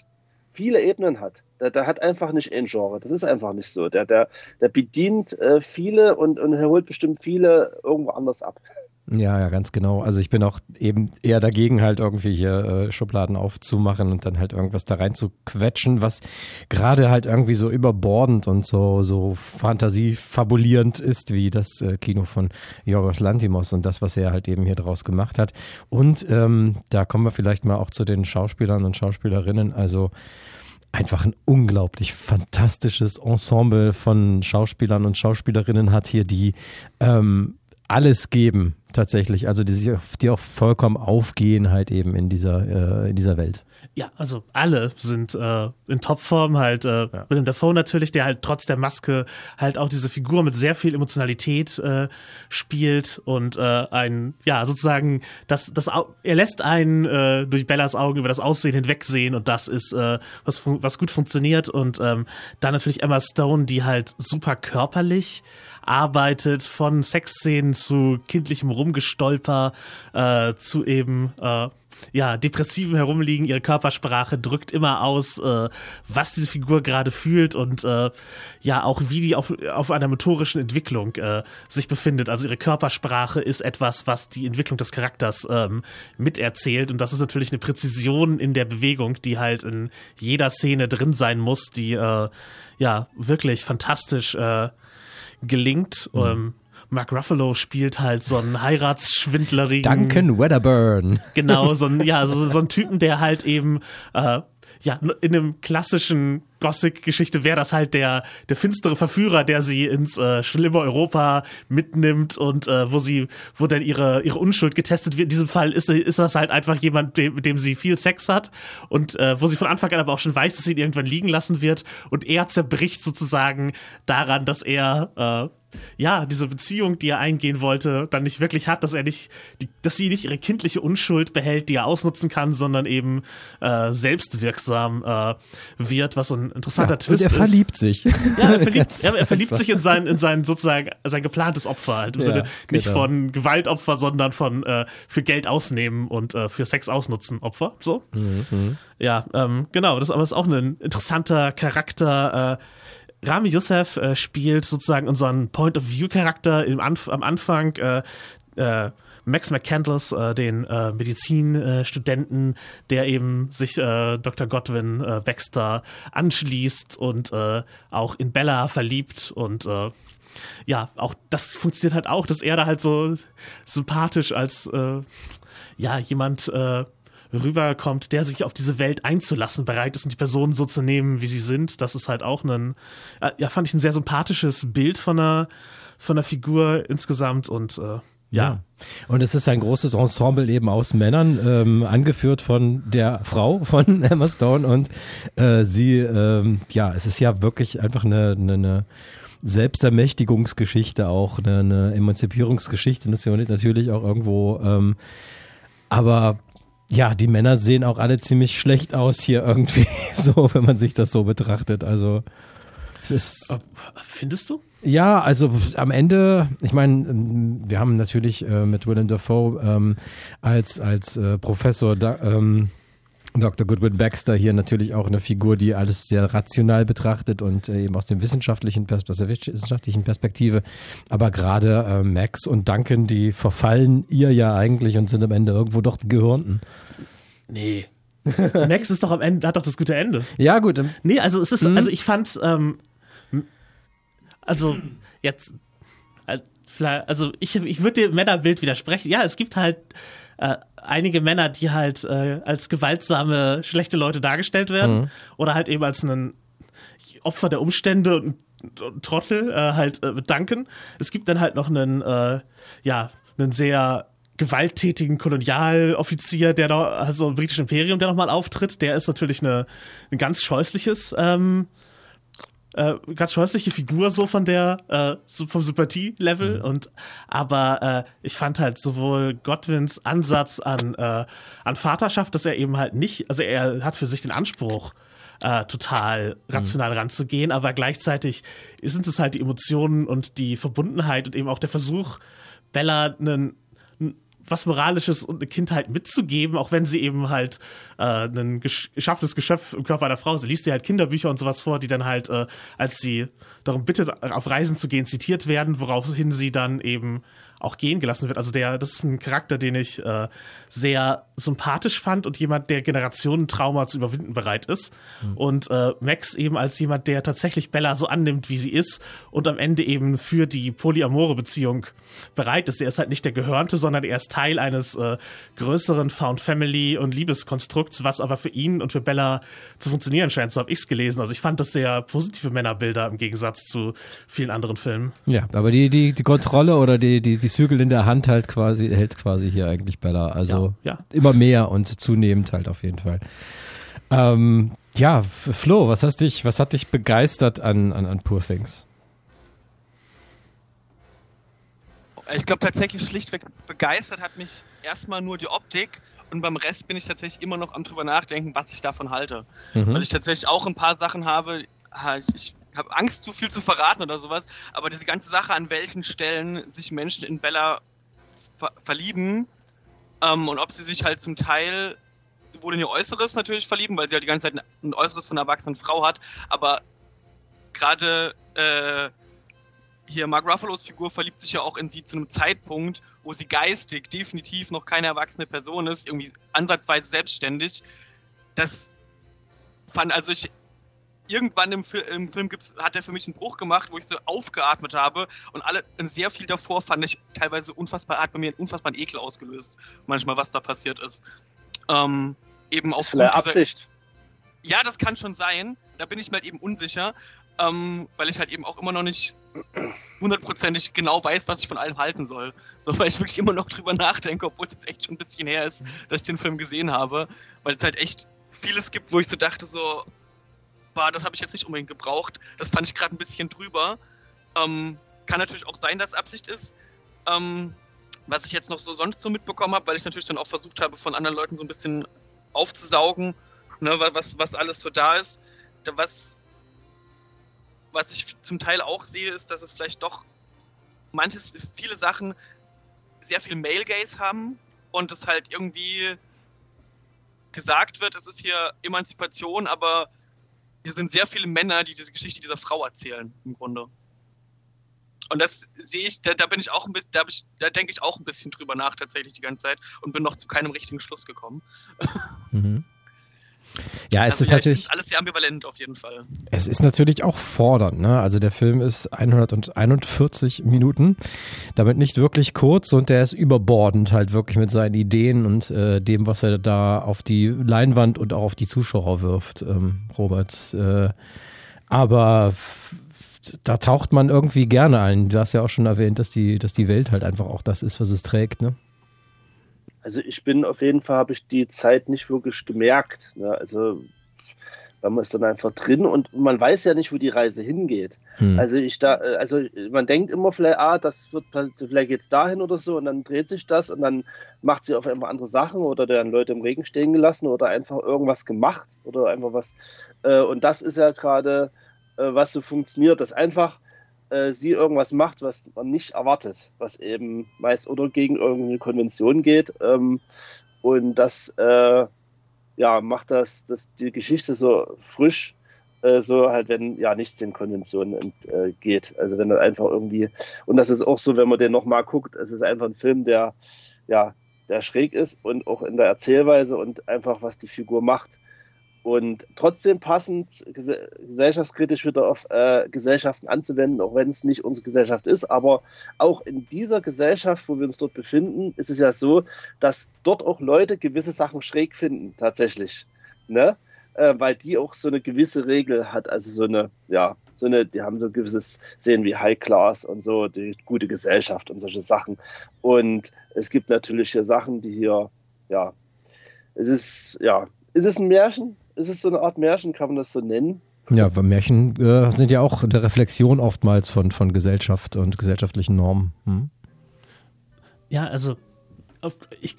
viele Ebenen hat. Der, der, hat einfach nicht ein Genre. Das ist einfach nicht so. Der, der, der bedient äh, viele und, und holt bestimmt viele irgendwo anders ab. Ja, ja, ganz genau. Also ich bin auch eben eher dagegen, halt irgendwie hier äh, Schubladen aufzumachen und dann halt irgendwas da rein zu quetschen, was gerade halt irgendwie so überbordend und so, so fantasiefabulierend ist, wie das äh, Kino von Jorgos Lantimos und das, was er halt eben hier draus gemacht hat. Und ähm, da kommen wir vielleicht mal auch zu den Schauspielern und Schauspielerinnen. Also einfach ein unglaublich fantastisches Ensemble von Schauspielern und Schauspielerinnen hat hier, die ähm, alles geben tatsächlich. Also die, die auch vollkommen aufgehen halt eben in dieser, äh, in dieser Welt. Ja, also alle sind äh, in Topform, halt äh, Willem Dafoe natürlich, der halt trotz der Maske halt auch diese Figur mit sehr viel Emotionalität äh, spielt und äh, ein, ja, sozusagen, das, das, er lässt einen äh, durch Bellas Augen über das Aussehen hinwegsehen und das ist, äh, was, was gut funktioniert und ähm, dann natürlich Emma Stone, die halt super körperlich arbeitet, von Sexszenen zu kindlichem Rumgestolper, äh, zu eben, äh, ja, depressiven Herumliegen, ihre Körpersprache drückt immer aus, äh, was diese Figur gerade fühlt und äh, ja, auch wie die auf, auf einer motorischen Entwicklung äh, sich befindet. Also ihre Körpersprache ist etwas, was die Entwicklung des Charakters ähm, miterzählt und das ist natürlich eine Präzision in der Bewegung, die halt in jeder Szene drin sein muss, die äh, ja wirklich fantastisch äh, gelingt. Ähm, Mark Ruffalo spielt halt so einen heiratsschwindlerigen Duncan Wedderburn. Genau, so ein, ja, so, so ein Typen, der halt eben, äh, ja, in einem klassischen Gothic-Geschichte wäre das halt der, der finstere Verführer, der sie ins äh, schlimme Europa mitnimmt und äh, wo sie, wo dann ihre, ihre Unschuld getestet wird. In diesem Fall ist, ist das halt einfach jemand, dem, mit dem sie viel Sex hat und äh, wo sie von Anfang an aber auch schon weiß, dass sie ihn irgendwann liegen lassen wird und er zerbricht sozusagen daran, dass er äh, ja, diese Beziehung, die er eingehen wollte, dann nicht wirklich hat, dass er nicht, die, dass sie nicht ihre kindliche Unschuld behält, die er ausnutzen kann, sondern eben äh, selbstwirksam äh, wird, was so ein interessanter Ja, und Twist er ist. verliebt sich. Ja, er verliebt, [laughs] er, er verliebt sich in sein, in sein sozusagen sein geplantes Opfer halt im Ja, Sinne nicht genau. von Gewaltopfer, sondern von äh, für Geld ausnehmen und äh, für Sex ausnutzen Opfer. So. Mhm. Ja, ähm, genau, das aber ist auch ein interessanter Charakter. Rami Youssef äh, spielt sozusagen unseren Point-of-View-Charakter Anf am Anfang. Äh, äh, Max McCandless, äh, den äh, Medizinstudenten, der eben sich äh, Dr. Godwin Baxter anschließt und auch in Bella verliebt und ja, auch das funktioniert halt auch, dass er da halt so sympathisch als ja jemand rüberkommt, der sich auf diese Welt einzulassen bereit ist und die Personen so zu nehmen, wie sie sind. Das ist halt auch ein, äh, ja, fand ich ein sehr sympathisches Bild von einer, von einer Figur insgesamt und äh, ja. Und es ist ein großes Ensemble eben aus Männern, ähm, angeführt von der Frau von [laughs] Emma Stone und äh, sie, ähm, ja, es ist ja wirklich einfach eine, eine, eine Selbstermächtigungsgeschichte auch, eine, eine Emanzipierungsgeschichte natürlich natürlich auch irgendwo, ähm, aber ja, die Männer sehen auch alle ziemlich schlecht aus hier irgendwie, [laughs] so, wenn man sich das so betrachtet. Also es ist. Findest du? Ja, also am Ende, ich meine, wir haben natürlich äh, mit Willem Dafoe ähm, als, als äh, Professor da, ähm, Dr. Goodwin Baxter hier natürlich auch eine Figur, die alles sehr rational betrachtet und äh, eben aus dem wissenschaftlichen aus der wissenschaftlichen Perspektive. Aber gerade äh, Max und Duncan, die verfallen ihr ja eigentlich und sind am Ende irgendwo doch die Gehörnten. Nee. [laughs] Max ist doch am Ende, hat doch das gute Ende. Ja, gut. Nee, also es ist, Mhm. also ich fand's, ähm, also jetzt, also ich, ich würde dem Männerbild widersprechen. Ja, es gibt halt äh, einige Männer, die halt äh, als gewaltsame, schlechte Leute dargestellt werden Mhm. oder halt eben als ein Opfer der Umstände und, und Trottel äh, halt äh, bedanken. Es gibt dann halt noch einen, äh, ja, einen sehr gewalttätigen Kolonialoffizier, der da, also im britischen Imperium, der nochmal auftritt. Der ist natürlich eine, ein ganz scheußliches, ähm, äh, ganz scheußliche Figur so von der, äh, vom Sympathie-Level und aber äh, ich fand halt sowohl Godwins Ansatz an, äh, an Vaterschaft, dass er eben halt nicht, also er hat für sich den Anspruch, äh, total rational ranzugehen, aber gleichzeitig sind es halt die Emotionen und die Verbundenheit und eben auch der Versuch, Bella einen was Moralisches und eine Kindheit mitzugeben, auch wenn sie eben halt äh, ein gesch geschafftes Geschöpf im Körper einer Frau ist. Sie liest ja halt Kinderbücher und sowas vor, die dann halt, äh, als sie darum bittet, auf Reisen zu gehen, zitiert werden, woraufhin sie dann eben auch gehen gelassen wird. Also der, das ist ein Charakter, den ich äh, sehr sympathisch fand und jemand, der Generationentrauma zu überwinden bereit ist. Und äh, Max eben als jemand, der tatsächlich Bella so annimmt, wie sie ist und am Ende eben für die polyamore Beziehung bereit ist. Er ist halt nicht der Gehörnte, sondern er ist Teil eines äh, größeren Found Family und Liebeskonstrukts, was aber für ihn und für Bella zu funktionieren scheint. So habe ich es gelesen. Also ich fand das sehr positive Männerbilder im Gegensatz zu vielen anderen Filmen. Ja, aber die, die, die Kontrolle oder die, die, die die Zügel in der Hand halt quasi, hält quasi hier eigentlich Bella. Also Ja, ja. immer mehr und zunehmend halt auf jeden Fall. Ähm, ja, Flo, was hast dich, was hat dich begeistert an, an, an Poor Things? Ich glaube tatsächlich schlichtweg begeistert hat mich erstmal nur die Optik und beim Rest bin ich tatsächlich immer noch am drüber nachdenken, was ich davon halte. Mhm. Weil ich tatsächlich auch ein paar Sachen habe, ha, ich, ich habe Angst, zu viel zu verraten oder sowas, aber diese ganze Sache, an welchen Stellen sich Menschen in Bella ver verlieben ähm, und ob sie sich halt zum Teil wohl in ihr Äußeres natürlich verlieben, weil sie halt die ganze Zeit ein Äußeres von einer erwachsenen Frau hat, aber gerade äh, hier Mark Ruffalos Figur verliebt sich ja auch in sie zu einem Zeitpunkt, wo sie geistig definitiv noch keine erwachsene Person ist, irgendwie ansatzweise selbstständig. Das fand, also ich, irgendwann im, Fi im Film hat er für mich einen Bruch gemacht, wo ich so aufgeatmet habe und alle, sehr viel davor fand ich teilweise unfassbar, hat bei mir einen unfassbaren Ekel ausgelöst, manchmal, was da passiert ist. Ähm, eben dieser, Absicht. ja, das kann schon sein. Da bin ich mir halt eben unsicher, ähm, weil ich halt eben auch immer noch nicht hundertprozentig genau weiß, was ich von allem halten soll. So, weil ich wirklich immer noch drüber nachdenke, obwohl es jetzt echt schon ein bisschen her ist, dass ich den Film gesehen habe, weil es halt echt vieles gibt, wo ich so dachte, so, war, das habe ich jetzt nicht unbedingt gebraucht. Das fand ich gerade ein bisschen drüber. Ähm, kann natürlich auch sein, dass Absicht ist. Ähm, was ich jetzt noch so sonst so mitbekommen habe, weil ich natürlich dann auch versucht habe, von anderen Leuten so ein bisschen aufzusaugen, ne, wa- was, was alles so da ist. Was, was ich zum Teil auch sehe, ist, dass es vielleicht doch manches, viele Sachen sehr viel Male Gaze haben und es halt irgendwie gesagt wird, es ist hier Emanzipation, aber hier sind sehr viele Männer, die diese Geschichte dieser Frau erzählen, im Grunde. Und das sehe ich, da, da bin ich auch ein bisschen, da, ich- da denke ich auch ein bisschen drüber nach tatsächlich die ganze Zeit und bin noch zu keinem richtigen Schluss gekommen. Mhm. Ja, es also, ist ja, natürlich. Alles sehr ambivalent auf jeden Fall. Es ist natürlich auch fordernd, ne? Also der Film ist 141 Minuten, damit nicht wirklich kurz und der ist überbordend halt wirklich mit seinen Ideen und äh, dem, was er da auf die Leinwand und auch auf die Zuschauer wirft, ähm, Robert. Äh, aber da taucht man irgendwie gerne ein. Du hast ja auch schon erwähnt, dass die, dass die Welt halt einfach auch das ist, was es trägt, ne? Also ich bin auf jeden Fall, habe ich die Zeit nicht wirklich gemerkt. Ne? Also man ist dann einfach drin und man weiß ja nicht, wo die Reise hingeht. Hm. Also ich da, also man denkt immer vielleicht, ah, das wird vielleicht geht's dahin oder so und dann dreht sich das und dann macht sie auf einmal andere Sachen oder dann Leute im Regen stehen gelassen oder einfach irgendwas gemacht oder einfach was. Äh, und das ist ja gerade, äh, was so funktioniert, dass einfach äh, sie irgendwas macht, was man nicht erwartet, was eben meist oder gegen irgendeine Konvention geht. Ähm, und das äh, ja, macht das, das die Geschichte so frisch, äh, so halt, wenn ja nichts den Konventionen entgeht. Also wenn er einfach irgendwie, und das ist auch so, wenn man den nochmal guckt, es ist einfach ein Film, der ja, der schräg ist und auch in der Erzählweise und einfach, was die Figur macht. Und trotzdem passend ges gesellschaftskritisch wieder auf äh, Gesellschaften anzuwenden, auch wenn es nicht unsere Gesellschaft ist. Aber auch in dieser Gesellschaft, wo wir uns dort befinden, ist es ja so, dass dort auch Leute gewisse Sachen schräg finden, tatsächlich. Ne? Äh, weil die auch so eine gewisse Regel hat, also so eine, ja, so eine, die haben so ein gewisses Sehen wie High Class und so, die gute Gesellschaft und solche Sachen. Und es gibt natürlich hier Sachen, die hier, ja, es ist, ja, ist es ein Märchen? Ist es so eine Art Märchen, kann man das so nennen? Ja, weil Märchen äh, sind ja auch eine Reflexion oftmals von, von Gesellschaft und gesellschaftlichen Normen. Hm? Ja, also auf, ich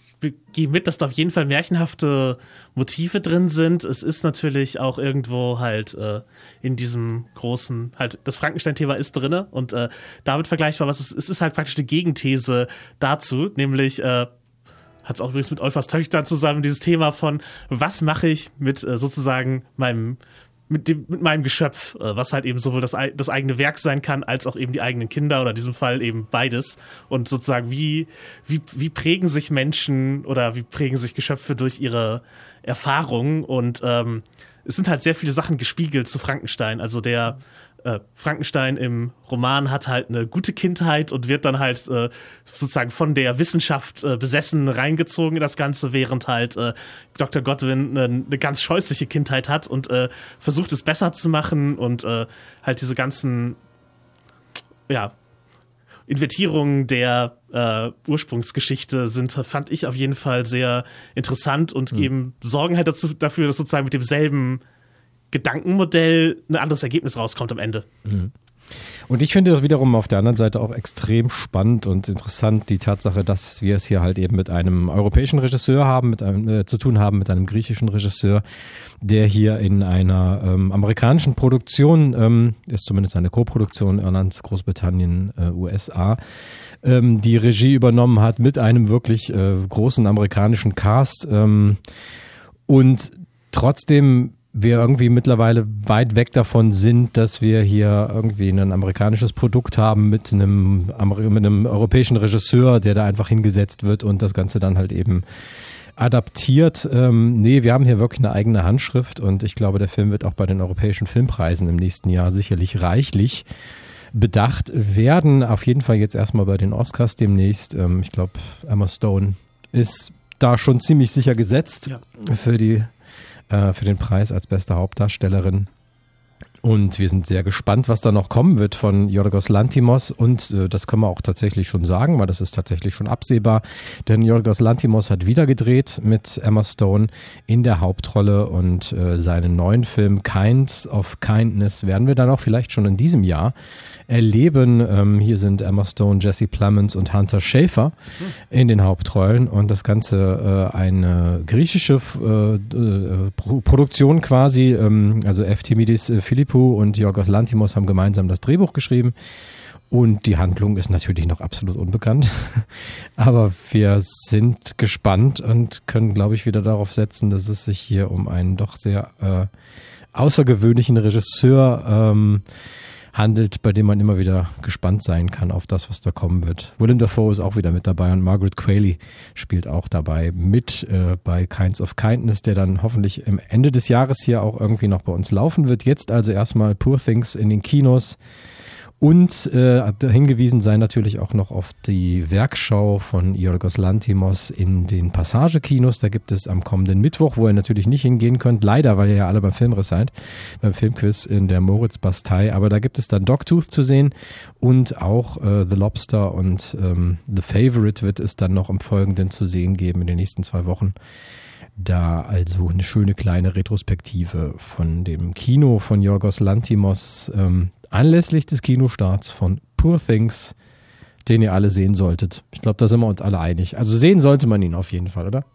gehe mit, dass da auf jeden Fall märchenhafte Motive drin sind. Es ist natürlich auch irgendwo halt äh, in diesem großen, halt das Frankenstein-Thema ist drinne und äh, damit vergleichbar, was es, es ist halt praktisch eine Gegenthese dazu, nämlich äh, hat es auch übrigens mit Olfers Töchtern zusammen dieses Thema von, was mache ich mit äh, sozusagen meinem mit, dem, mit meinem Geschöpf, äh, was halt eben sowohl das, das eigene Werk sein kann, als auch eben die eigenen Kinder oder in diesem Fall eben beides. Und sozusagen, wie, wie, wie prägen sich Menschen oder wie prägen sich Geschöpfe durch ihre Erfahrungen? Und ähm, es sind halt sehr viele Sachen gespiegelt zu Frankenstein. Also der äh, Frankenstein im Roman hat halt eine gute Kindheit und wird dann halt äh, sozusagen von der Wissenschaft äh, besessen reingezogen in das Ganze, während halt äh, Dr. Godwin eine, eine ganz scheußliche Kindheit hat und äh, versucht es besser zu machen und äh, halt diese ganzen ja Invertierungen der äh, Ursprungsgeschichte sind, fand ich auf jeden Fall sehr interessant und Mhm. eben sorgen halt dazu, dafür, dass sozusagen mit demselben Gedankenmodell ein anderes Ergebnis rauskommt am Ende. Mhm. Und ich finde wiederum auf der anderen Seite auch extrem spannend und interessant die Tatsache, dass wir es hier halt eben mit einem europäischen Regisseur haben, mit einem, äh, zu tun haben, mit einem griechischen Regisseur, der hier in einer ähm, amerikanischen Produktion, ähm, ist zumindest eine Co-Produktion Irland, Großbritannien, äh, USA, ähm, die Regie übernommen hat mit einem wirklich äh, großen amerikanischen Cast. Ähm, und trotzdem wir irgendwie mittlerweile weit weg davon sind, dass wir hier irgendwie ein amerikanisches Produkt haben mit einem, mit einem europäischen Regisseur, der da einfach hingesetzt wird und das Ganze dann halt eben adaptiert. Ähm, nee, wir haben hier wirklich eine eigene Handschrift und ich glaube, der Film wird auch bei den europäischen Filmpreisen im nächsten Jahr sicherlich reichlich bedacht werden. Auf jeden Fall jetzt erstmal bei den Oscars demnächst. Ähm, ich glaube, Emma Stone ist da schon ziemlich sicher gesetzt Ja. für die äh, für den Preis als beste Hauptdarstellerin. Und wir sind sehr gespannt, was da noch kommen wird von Yorgos Lantimos. Und äh, das können wir auch tatsächlich schon sagen, weil das ist tatsächlich schon absehbar. Denn Yorgos Lantimos hat wieder gedreht mit Emma Stone in der Hauptrolle und äh, seinen neuen Film Kinds of Kindness werden wir dann auch vielleicht schon in diesem Jahr erleben. Ähm, hier sind Emma Stone, Jesse Plemons und Hunter Schafer in den Hauptrollen und das Ganze äh, eine griechische äh, äh, Pro Produktion quasi. Ähm, also Eftimidis äh, Philippou und Yorgos Lantimos haben gemeinsam das Drehbuch geschrieben. Und die Handlung ist natürlich noch absolut unbekannt. [laughs] Aber wir sind gespannt und können, glaube ich, wieder darauf setzen, dass es sich hier um einen doch sehr äh, außergewöhnlichen Regisseur ähm, handelt, bei dem man immer wieder gespannt sein kann auf das, was da kommen wird. Willem Dafoe ist auch wieder mit dabei und Margaret Qualley spielt auch dabei mit äh, bei Kinds of Kindness, der dann hoffentlich im Ende des Jahres hier auch irgendwie noch bei uns laufen wird. Jetzt also erstmal Poor Things in den Kinos. Und äh, hingewiesen sei natürlich auch noch auf die Werkschau von Yorgos Lantimos in den Passagekinos. Da gibt es am kommenden Mittwoch, wo ihr natürlich nicht hingehen könnt, leider, weil ihr ja alle beim Filmriss seid, beim Filmquiz in der Moritz-Bastei. Aber da gibt es dann Dogtooth zu sehen und auch äh, The Lobster und ähm, The Favorite wird es dann noch im Folgenden zu sehen geben in den nächsten zwei Wochen. Da also eine schöne kleine Retrospektive von dem Kino von Yorgos Lantimos ähm, anlässlich des Kinostarts von Poor Things, den ihr alle sehen solltet. Ich glaube, da sind wir uns alle einig. Also sehen sollte man ihn auf jeden Fall, oder?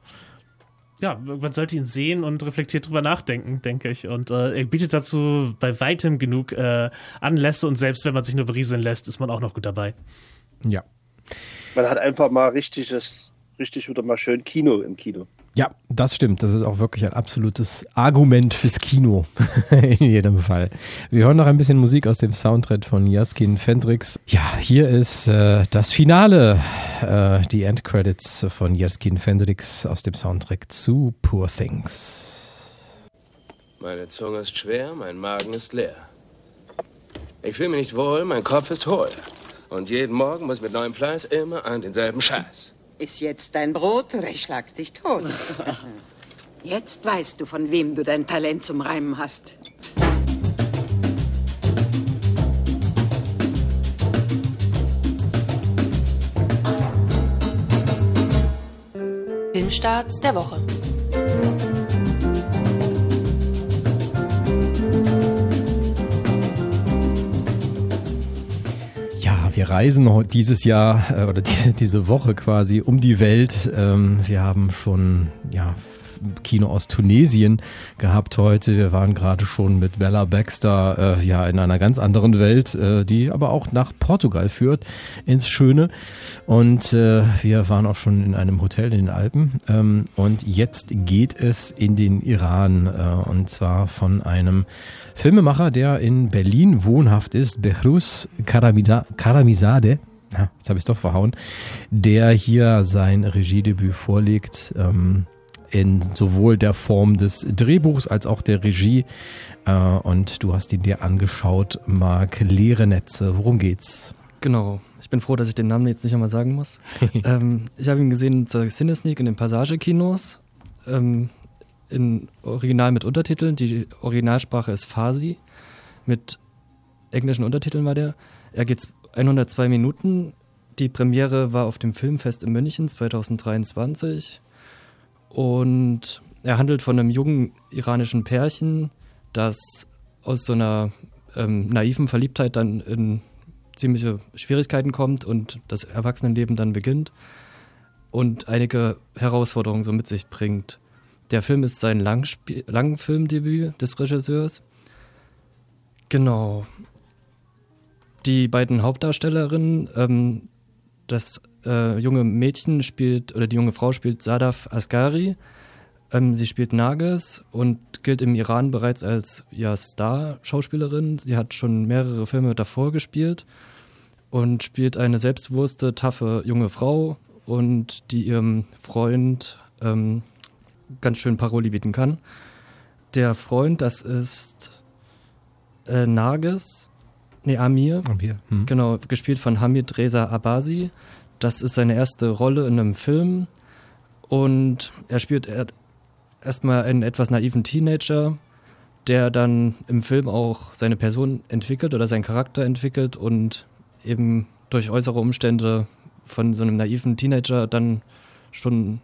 Ja, man sollte ihn sehen und reflektiert drüber nachdenken, denke ich. Und äh, er bietet dazu bei weitem genug äh, Anlässe und selbst wenn man sich nur berieseln lässt, ist man auch noch gut dabei. Ja. Man hat einfach mal richtiges, richtig wieder mal schön Kino im Kino. Ja, das stimmt. Das ist auch wirklich ein absolutes Argument fürs Kino. [laughs] In jedem Fall. Wir hören noch ein bisschen Musik aus dem Soundtrack von Jaskin Fendrix. Ja, hier ist äh, das Finale, äh, die Endcredits von Jaskin Fendrix aus dem Soundtrack zu Poor Things. Meine Zunge ist schwer, mein Magen ist leer. Ich fühle mich nicht wohl, mein Kopf ist hohl. Und jeden Morgen muss mit neuem Fleiß immer an denselben Scheiß. Ist jetzt dein Brot oder ich schlag dich tot. [laughs] Jetzt weißt du, von wem du dein Talent zum Reimen hast. Filmstarts der Woche. Wir reisen dieses Jahr äh, oder [laughs] diese, diese Woche quasi um die Welt. Ähm, wir haben schon ja, Kino aus Tunesien gehabt heute. Wir waren gerade schon mit Bella Baxter äh, ja in einer ganz anderen Welt, äh, die aber auch nach Portugal führt, ins Schöne. Und äh, wir waren auch schon in einem Hotel in den Alpen. Ähm, und jetzt geht es in den Iran äh, und zwar von einem Filmemacher, der in Berlin wohnhaft ist, Behrus. Ja, jetzt habe ich es doch verhauen. Der hier sein Regiedebüt vorlegt. Ähm, in sowohl der Form des Drehbuchs als auch der Regie. Äh, und du hast ihn dir angeschaut, Marc, leere Netze. Worum geht's? Genau. Ich bin froh, dass ich den Namen jetzt nicht einmal sagen muss. [laughs] ähm, ich habe ihn gesehen zur Cinesneak in den Passagekinos. Ähm, in Original mit Untertiteln. Die Originalsprache ist Farsi. Mit englischen Untertiteln war der. Er geht 102 Minuten, Die Premiere war auf dem Filmfest in München 2023 und er handelt von einem jungen iranischen Pärchen, das aus so einer ähm, naiven Verliebtheit dann in ziemliche Schwierigkeiten kommt und das Erwachsenenleben dann beginnt und einige Herausforderungen so mit sich bringt. Der Film ist sein Langspie Langfilmdebüt des Regisseurs. Genau. Die beiden Hauptdarstellerinnen, ähm, das äh, junge Mädchen spielt, oder die junge Frau spielt Sadaf Asghari. Ähm, sie spielt Nages und gilt im Iran bereits als ja, Star-Schauspielerin. Sie hat schon mehrere Filme davor gespielt und spielt eine selbstbewusste, taffe junge Frau und die ihrem Freund ähm, ganz schön Paroli bieten kann. Der Freund, das ist äh, Nages, nee, Amir. Amir. Hm. Genau, gespielt von Hamid Reza Abasi. Das ist seine erste Rolle in einem Film. Und er spielt erstmal einen etwas naiven Teenager, der dann im Film auch seine Person entwickelt oder seinen Charakter entwickelt und eben durch äußere Umstände von so einem naiven Teenager dann schon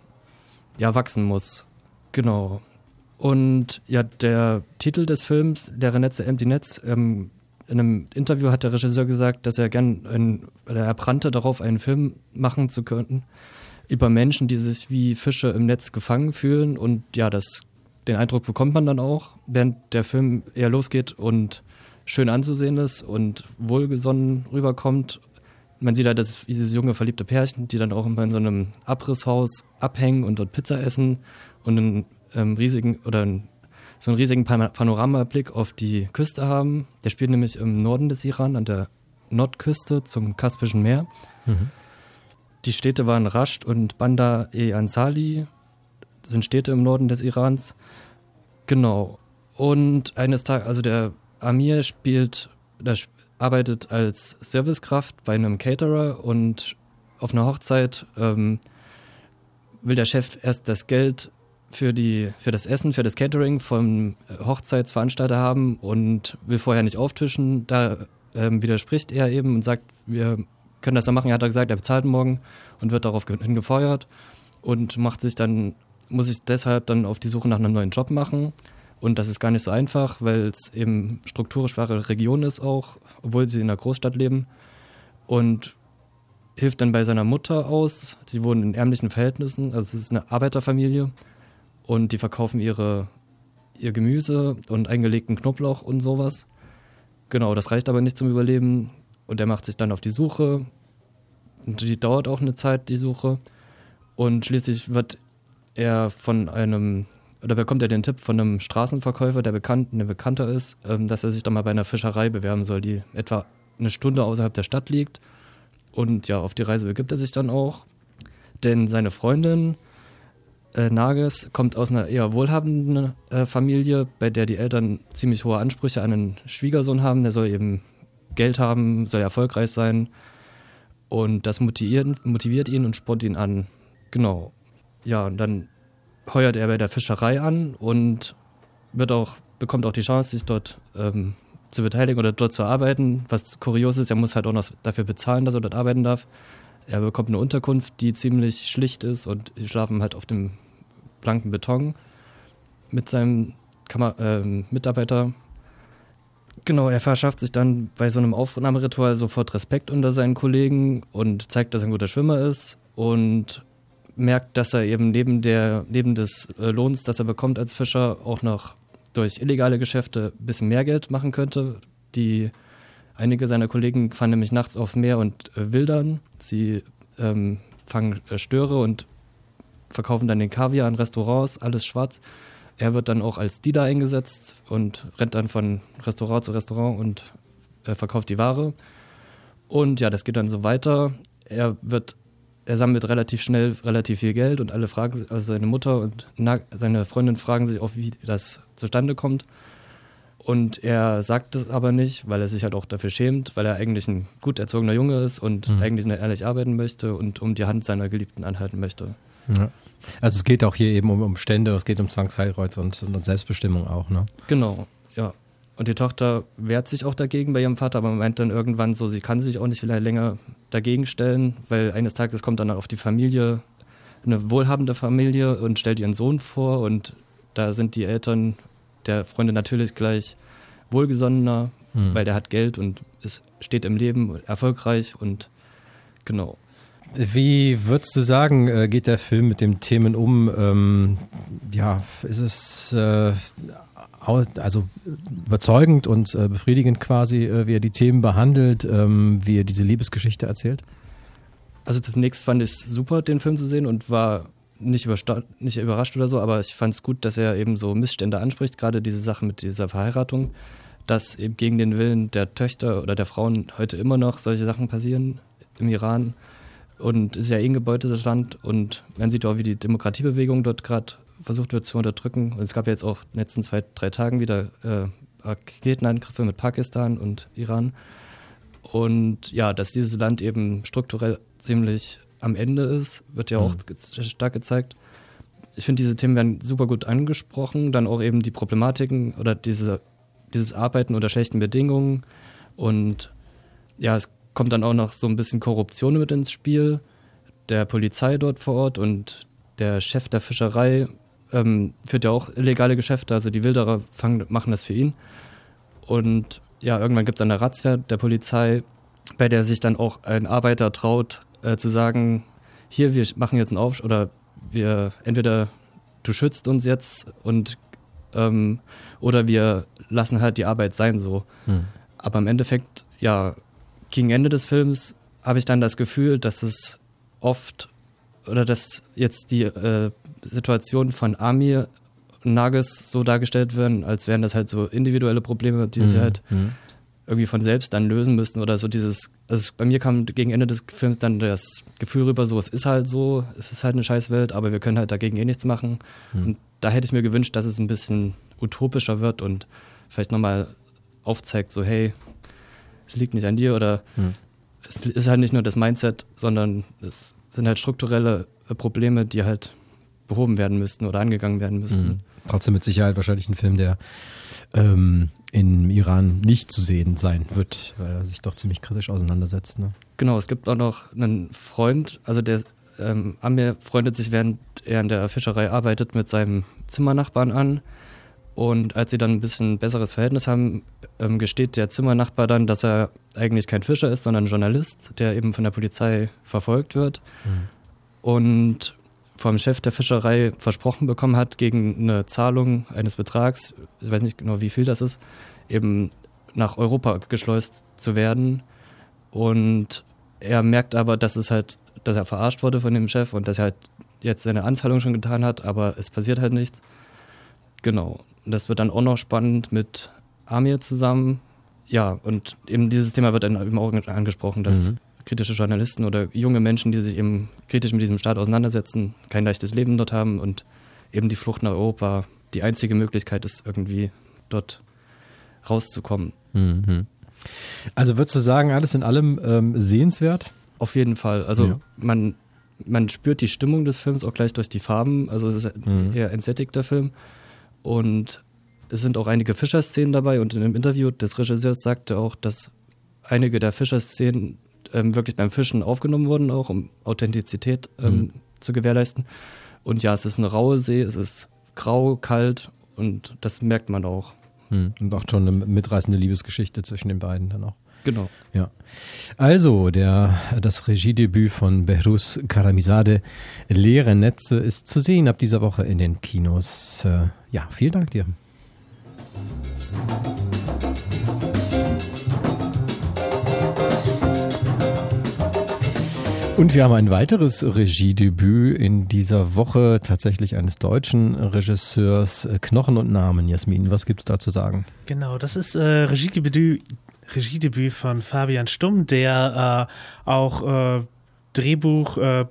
ja wachsen muss. Genau. Und ja, der Titel des Films, Leere Netze, Empty Netz, ähm, in einem Interview hat der Regisseur gesagt, dass er gern, ein, er brannte darauf, einen Film machen zu können über Menschen, die sich wie Fische im Netz gefangen fühlen. Und ja, das, den Eindruck bekommt man dann auch, während der Film eher losgeht und schön anzusehen ist und wohlgesonnen rüberkommt. Man sieht halt das, dieses junge verliebte Pärchen, die dann auch immer in so einem Abrisshaus abhängen und dort Pizza essen und einen ähm, riesigen oder einen, so einen riesigen Pan Panoramablick auf die Küste haben. Der spielt nämlich im Norden des Iran, an der Nordküste zum Kaspischen Meer. Mhm. Die Städte waren Rasht und Bandar-e-Ansali, sind Städte im Norden des Irans. Genau. Und eines Tages, also der Amir spielt, der arbeitet als Servicekraft bei einem Caterer und auf einer Hochzeit ähm, will der Chef erst das Geld für, die, für das Essen, für das Catering vom Hochzeitsveranstalter haben und will vorher nicht auftischen. Da ähm, widerspricht er eben und sagt, wir können das dann machen. Er hat gesagt, er bezahlt morgen und wird darauf gefeuert und macht sich dann, muss sich deshalb dann auf die Suche nach einem neuen Job machen. Und das ist gar nicht so einfach, weil es eben strukturisch schwache Region ist auch, obwohl sie in einer Großstadt leben. Und hilft dann bei seiner Mutter aus. Sie wohnen in ärmlichen Verhältnissen, also es ist eine Arbeiterfamilie. Und die verkaufen ihre, ihr Gemüse und eingelegten Knoblauch und sowas. Genau, das reicht aber nicht zum Überleben. Und er macht sich dann auf die Suche. Und die dauert auch eine Zeit, die Suche. Und schließlich wird er von einem, oder bekommt er den Tipp von einem Straßenverkäufer, der bekannt, der bekannter ist, ähm, dass er sich doch mal bei einer Fischerei bewerben soll, die etwa eine Stunde außerhalb der Stadt liegt. Und ja, auf die Reise begibt er sich dann auch. Denn seine Freundin äh, Nages kommt aus einer eher wohlhabenden äh, Familie, bei der die Eltern ziemlich hohe Ansprüche an einen Schwiegersohn haben. Der soll eben Geld haben, soll erfolgreich sein. Und das motiviert, motiviert ihn und spornt ihn an. Genau. Ja, und dann heuert er bei der Fischerei an und wird auch, bekommt auch die Chance, sich dort ähm, zu beteiligen oder dort zu arbeiten. Was kurios ist, er muss halt auch noch dafür bezahlen, dass er dort arbeiten darf. Er bekommt eine Unterkunft, die ziemlich schlicht ist und sie schlafen halt auf dem blanken Beton mit seinem Kammer äh, Mitarbeiter Genau, er verschafft sich dann bei so einem Aufnahmeritual sofort Respekt unter seinen Kollegen und zeigt, dass er ein guter Schwimmer ist und merkt, dass er eben neben, der, neben des äh, Lohns, das er bekommt als Fischer, auch noch durch illegale Geschäfte ein bisschen mehr Geld machen könnte. Die, einige seiner Kollegen fahren nämlich nachts aufs Meer und äh, wildern. Sie ähm, fangen äh, Störe und verkaufen dann den Kaviar an Restaurants, alles schwarz. Er wird dann auch als Dealer eingesetzt und rennt dann von Restaurant zu Restaurant und äh, verkauft die Ware. Und ja, das geht dann so weiter. Er wird, er sammelt relativ schnell relativ viel Geld und alle fragen, also seine Mutter und seine Freundin fragen sich auch, wie das zustande kommt. Und er sagt es aber nicht, weil er sich halt auch dafür schämt, weil er eigentlich ein gut erzogener Junge ist und mhm. eigentlich nur ehrlich arbeiten möchte und um die Hand seiner Geliebten anhalten möchte. Ja. Also es geht auch hier eben um Umstände, es geht um Zwangsheirat und, und Selbstbestimmung auch, ne? Genau, ja. Und die Tochter wehrt sich auch dagegen bei ihrem Vater, aber meint dann irgendwann so, sie kann sich auch nicht länger dagegen stellen, weil eines Tages kommt dann auf die Familie, eine wohlhabende Familie und stellt ihren Sohn vor und da sind die Eltern der Freunde natürlich gleich wohlgesonnener, Hm. weil der hat Geld und ist, steht im Leben erfolgreich und genau. Wie würdest du sagen, äh, geht der Film mit den Themen um? Ähm, ja, ist es äh, also überzeugend und äh, befriedigend quasi, äh, wie er die Themen behandelt, ähm, wie er diese Liebesgeschichte erzählt? Also zunächst fand ich es super, den Film zu sehen und war nicht, nicht überrascht oder so, aber ich fand es gut, dass er eben so Missstände anspricht, gerade diese Sache mit dieser Verheiratung, dass eben gegen den Willen der Töchter oder der Frauen heute immer noch solche Sachen passieren im Iran. Und es ist ja eh ein gebeutetes Land und man sieht auch, wie die Demokratiebewegung dort gerade versucht wird zu unterdrücken. Und es gab ja jetzt auch in den letzten zwei, drei Tagen wieder äh, Raketenangriffe mit Pakistan und Iran. Und ja, dass dieses Land eben strukturell ziemlich am Ende ist, wird ja auch ge- stark gezeigt. Ich finde, diese Themen werden super gut angesprochen. Dann auch eben die Problematiken oder diese, dieses Arbeiten unter schlechten Bedingungen. Und ja, es kommt dann auch noch so ein bisschen Korruption mit ins Spiel. Der Polizei dort vor Ort und der Chef der Fischerei ähm, führt ja auch illegale Geschäfte. Also die Wilderer fangen, machen das für ihn. Und ja, irgendwann gibt es eine Razzia der Polizei, bei der sich dann auch ein Arbeiter traut, äh, zu sagen, hier, wir machen jetzt einen Aufstand oder wir entweder du schützt uns jetzt und ähm, oder wir lassen halt die Arbeit sein so. Hm. Aber im Endeffekt, ja, gegen Ende des Films habe ich dann das Gefühl, dass es oft oder dass jetzt die äh, Situation von Amir und Nages so dargestellt werden, als wären das halt so individuelle Probleme, die sie Mhm. halt Mhm. Irgendwie von selbst dann lösen müssen oder so dieses, also bei mir kam gegen Ende des Films dann das Gefühl rüber, so es ist halt so, es ist halt eine Scheißwelt, aber wir können halt dagegen eh nichts machen. Mhm. Und da hätte ich mir gewünscht, dass es ein bisschen utopischer wird und vielleicht nochmal aufzeigt, so hey, es liegt nicht an dir oder Mhm. es ist halt nicht nur das Mindset, sondern es sind halt strukturelle Probleme, die halt behoben werden müssten oder angegangen werden müssten. Mhm. Trotzdem mit Sicherheit wahrscheinlich ein Film, der ähm, im Iran nicht zu sehen sein wird, weil er sich doch ziemlich kritisch auseinandersetzt. Ne? Genau, es gibt auch noch einen Freund, also der ähm, Amir freundet sich, während er in der Fischerei arbeitet, mit seinem Zimmernachbarn an. Und als sie dann ein bisschen besseres Verhältnis haben, ähm, gesteht der Zimmernachbar dann, dass er eigentlich kein Fischer ist, sondern ein Journalist, der eben von der Polizei verfolgt wird. Und vom Chef der Fischerei versprochen bekommen hat, gegen eine Zahlung eines Betrags, ich weiß nicht genau, wie viel das ist, eben nach Europa geschleust zu werden. Und er merkt aber, dass es halt, dass er verarscht wurde von dem Chef und dass er halt jetzt seine Anzahlung schon getan hat, aber es passiert halt nichts. Genau. Und das wird dann auch noch spannend mit Amir zusammen. Ja, und eben dieses Thema wird dann eben auch angesprochen, dass Mhm. Kritische Journalisten oder junge Menschen, die sich eben kritisch mit diesem Staat auseinandersetzen, kein leichtes Leben dort haben und eben die Flucht nach Europa die einzige Möglichkeit ist, irgendwie dort rauszukommen. Mhm. Also würdest du sagen, alles in allem ähm, sehenswert? Auf jeden Fall. Also Ja. man, man spürt die Stimmung des Films auch gleich durch die Farben. Also es ist ein Mhm. eher entsättigter Film. Und es sind auch einige Fischerszenen dabei. Und in einem Interview des Regisseurs sagte auch, dass einige der Fischerszenen ähm, wirklich beim Fischen aufgenommen wurden, auch um Authentizität ähm, Mhm. zu gewährleisten. Und ja, es ist eine raue See, es ist grau, kalt und das merkt man auch. Hm. Und auch schon eine mitreißende Liebesgeschichte zwischen den beiden dann auch. Genau. Ja. Also, der, das Regiedebüt von Behrus Karamizade, Leere Netze, ist zu sehen ab dieser Woche in den Kinos. Äh, ja, vielen Dank dir. Und wir haben ein weiteres Regiedebüt in dieser Woche, tatsächlich eines deutschen Regisseurs, äh, Knochen und Namen. Jasmin, was gibt's da zu sagen? Genau, das ist äh, Regiedebüt, Regiedebüt von Fabian Stumm, der äh, auch äh, Drehbuch äh,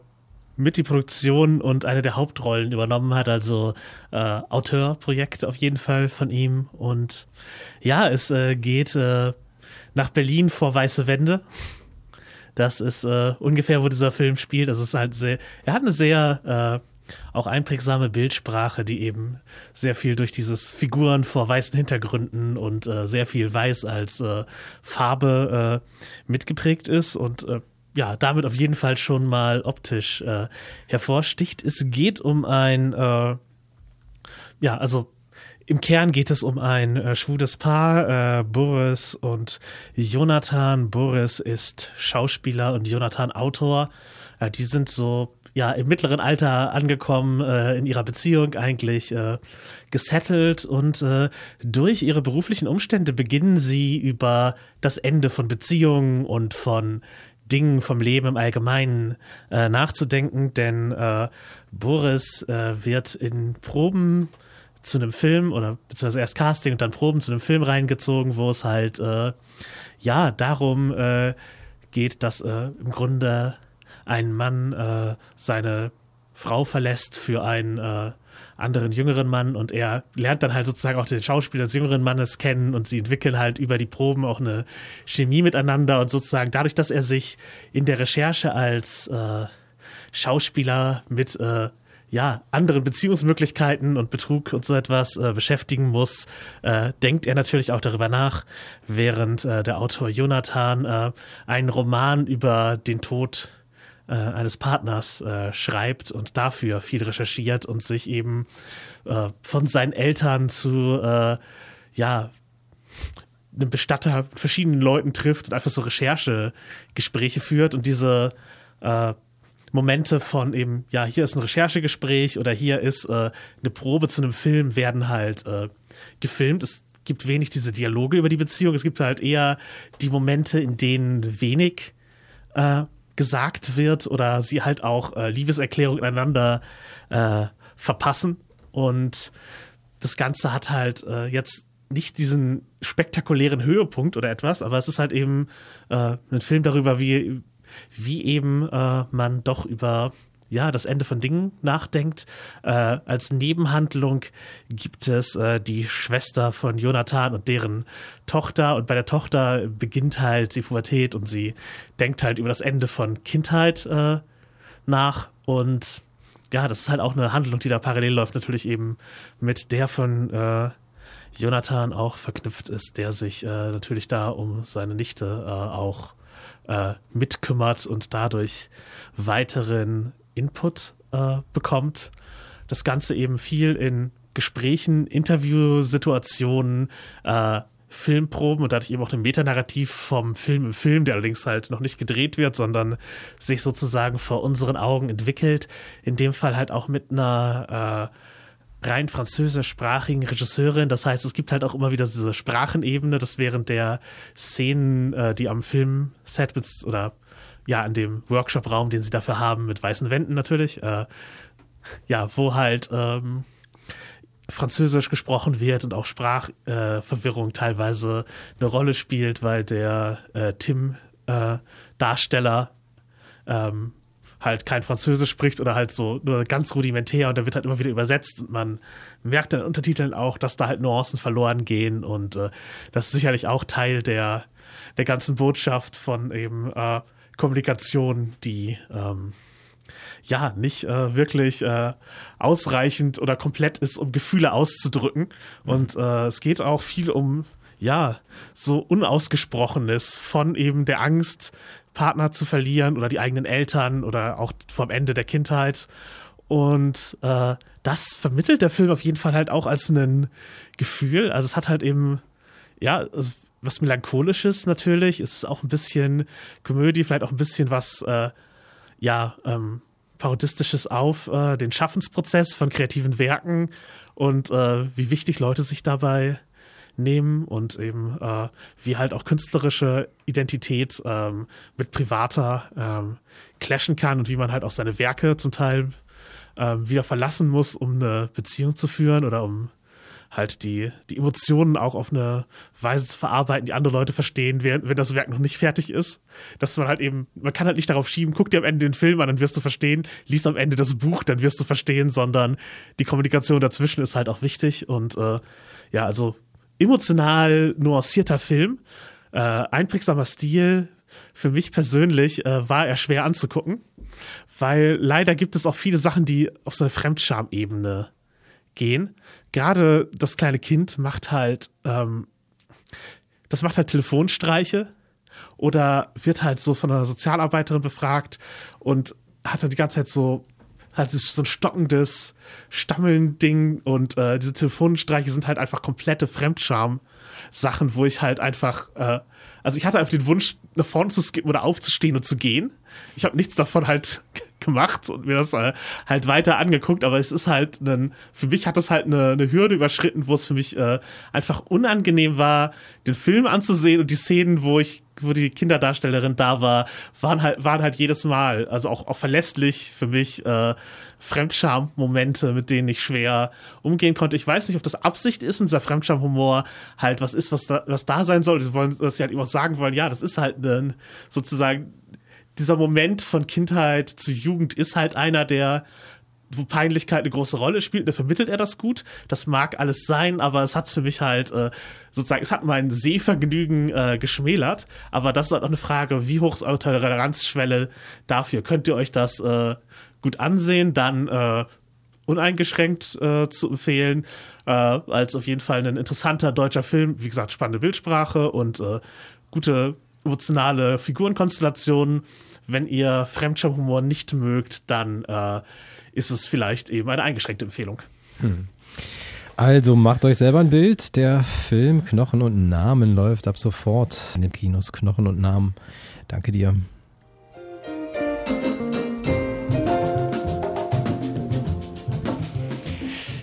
mit die Produktion und eine der Hauptrollen übernommen hat, also äh, Auteurprojekt auf jeden Fall von ihm. Und ja, es äh, geht äh, nach Berlin vor weiße Wände. Das ist äh, ungefähr, wo dieser Film spielt. Das ist halt sehr, er hat eine sehr äh, auch einprägsame Bildsprache, die eben sehr viel durch dieses Figuren vor weißen Hintergründen und äh, sehr viel Weiß als äh, Farbe äh, mitgeprägt ist und äh, ja, damit auf jeden Fall schon mal optisch äh, hervorsticht. Es geht um ein, äh, ja, also im Kern geht es um ein äh, schwules Paar, äh, Boris und Jonathan. Boris ist Schauspieler und Jonathan Autor. Äh, die sind so ja im mittleren Alter angekommen, äh, in ihrer Beziehung eigentlich äh, gesettelt und äh, durch ihre beruflichen Umstände beginnen sie über das Ende von Beziehungen und von Dingen vom Leben im Allgemeinen äh, nachzudenken, denn äh, Boris äh, wird in Proben zu einem Film oder beziehungsweise erst Casting und dann Proben zu einem Film reingezogen, wo es halt äh, ja darum äh, geht, dass äh, im Grunde ein Mann äh, seine Frau verlässt für einen äh, anderen jüngeren Mann und er lernt dann halt sozusagen auch den Schauspieler des jüngeren Mannes kennen und sie entwickeln halt über die Proben auch eine Chemie miteinander und sozusagen dadurch, dass er sich in der Recherche als äh, Schauspieler mit äh, ja, anderen Beziehungsmöglichkeiten und Betrug und so etwas äh, beschäftigen muss, äh, denkt er natürlich auch darüber nach, während äh, der Autor Jonathan äh, einen Roman über den Tod äh, eines Partners äh, schreibt und dafür viel recherchiert und sich eben von seinen Eltern zu ja einem Bestatter mit verschiedenen Leuten trifft und einfach so Recherchegespräche führt und diese Momente von eben, ja, hier ist ein Recherchegespräch oder hier ist äh, eine Probe zu einem Film, werden halt äh, gefilmt. Es gibt wenig diese Dialoge über die Beziehung. Es gibt halt eher die Momente, in denen wenig äh, gesagt wird oder sie halt auch äh, Liebeserklärungen ineinander äh, verpassen. Und das Ganze hat halt äh, jetzt nicht diesen spektakulären Höhepunkt oder etwas, aber es ist halt eben äh, ein Film darüber, wie, wie eben äh, man doch über ja, das Ende von Dingen nachdenkt. Äh, als Nebenhandlung gibt es äh, die Schwester von Jonathan und deren Tochter. Und bei der Tochter beginnt halt die Pubertät und sie denkt halt über das Ende von Kindheit äh, nach. Und ja, das ist halt auch eine Handlung, die da parallel läuft, natürlich eben mit der von äh, Jonathan auch verknüpft ist, der sich äh, natürlich da um seine Nichte äh, auch äh, mitkümmert und dadurch weiteren Input äh, bekommt. Das Ganze eben viel in Gesprächen, Interviewsituationen, äh, Filmproben und dadurch eben auch ein Metanarrativ vom Film im Film, der allerdings halt noch nicht gedreht wird, sondern sich sozusagen vor unseren Augen entwickelt. In dem Fall halt auch mit einer äh, rein französischsprachigen Regisseurin. Das heißt, es gibt halt auch immer wieder diese Sprachenebene, dass während der Szenen, äh, die am Filmset oder ja, in dem Workshop-Raum, den sie dafür haben, mit weißen Wänden natürlich, äh, ja, wo halt ähm, Französisch gesprochen wird und auch Sprachverwirrung äh, teilweise eine Rolle spielt, weil der äh, Tim-Darsteller äh, ähm, halt kein Französisch spricht oder halt so nur ganz rudimentär und da wird halt immer wieder übersetzt und man merkt in Untertiteln auch, dass da halt Nuancen verloren gehen und äh, das ist sicherlich auch Teil der, der ganzen Botschaft von eben äh, Kommunikation, die ähm, ja nicht äh, wirklich äh, ausreichend oder komplett ist, um Gefühle auszudrücken. Mhm. Und äh, es geht auch viel um ja so unausgesprochenes von eben der Angst, Partner zu verlieren oder die eigenen Eltern oder auch vom Ende der Kindheit. Und äh, das vermittelt der Film auf jeden Fall halt auch als ein Gefühl. Also es hat halt eben ja, es was Melancholisches natürlich. Es ist auch ein bisschen Komödie, vielleicht auch ein bisschen was, äh, ja, ähm, Parodistisches auf äh, den Schaffensprozess von kreativen Werken und äh, wie wichtig Leute sich dabei nehmen und eben äh, wie halt auch künstlerische Identität ähm, mit privater ähm, clashen kann und wie man halt auch seine Werke zum Teil ähm, wieder verlassen muss, um eine Beziehung zu führen oder um halt die, die Emotionen auch auf eine Weise zu verarbeiten, die andere Leute verstehen, wenn, wenn das Werk noch nicht fertig ist. Dass man halt eben, man kann halt nicht darauf schieben, guck dir am Ende den Film an, dann wirst du verstehen, liest am Ende das Buch, dann wirst du verstehen, sondern die Kommunikation dazwischen ist halt auch wichtig und äh, ja, also emotional nuancierter Film, äh, einprägsamer Stil. Für mich persönlich äh, war er schwer anzugucken. weil leider gibt es auch viele Sachen, die auf so eine Fremdscham-Ebene gehen. Gerade das kleine Kind macht halt, ähm, das macht halt Telefonstreiche oder wird halt so von einer Sozialarbeiterin befragt und hat dann die ganze Zeit so halt so ein stockendes Stammeln-Ding und äh, diese Telefonstreiche sind halt einfach komplette Fremdscham-Sachen, wo ich halt einfach, äh, also ich hatte einfach den Wunsch, nach vorne zu skippen oder aufzustehen und zu gehen. Ich habe nichts davon halt [laughs] gemacht und mir das äh, halt weiter angeguckt, aber es ist halt ein, für mich hat das halt eine, eine Hürde überschritten, wo es für mich äh, einfach unangenehm war, den Film anzusehen und die Szenen, wo ich wo die Kinderdarstellerin da war, waren halt, waren halt jedes Mal, also auch, auch verlässlich für mich äh, Fremdscham-Momente, mit denen ich schwer umgehen konnte. Ich weiß nicht, ob das Absicht ist und dieser Fremdscham-Humor halt was ist, was da, was da sein soll. Sie wollen, dass sie halt immer sagen wollen, ja, das ist halt ein, sozusagen dieser Moment von Kindheit zu Jugend ist halt einer, der wo Peinlichkeit eine große Rolle spielt, da vermittelt er das gut. Das mag alles sein, aber es hat's für mich halt äh, sozusagen, es hat mein Sehvergnügen äh, geschmälert. Aber das ist halt auch eine Frage, wie hoch ist eure Toleranzschwelle dafür? Könnt ihr euch das äh, gut ansehen? Dann äh, uneingeschränkt äh, zu empfehlen, äh, als auf jeden Fall ein interessanter deutscher Film. Wie gesagt, spannende Bildsprache und äh, gute emotionale Figurenkonstellationen. Wenn ihr Fremdschirmhumor nicht mögt, dann äh, ist es vielleicht eben eine eingeschränkte Empfehlung. Hm. Also macht euch selber ein Bild. Der Film Knochen und Namen läuft ab sofort in den Kinos. Knochen und Namen. Danke dir.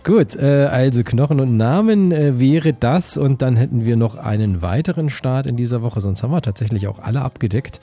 Gut, äh, also Knochen und Namen äh, wäre das und dann hätten wir noch einen weiteren Start in dieser Woche, sonst haben wir tatsächlich auch alle abgedeckt.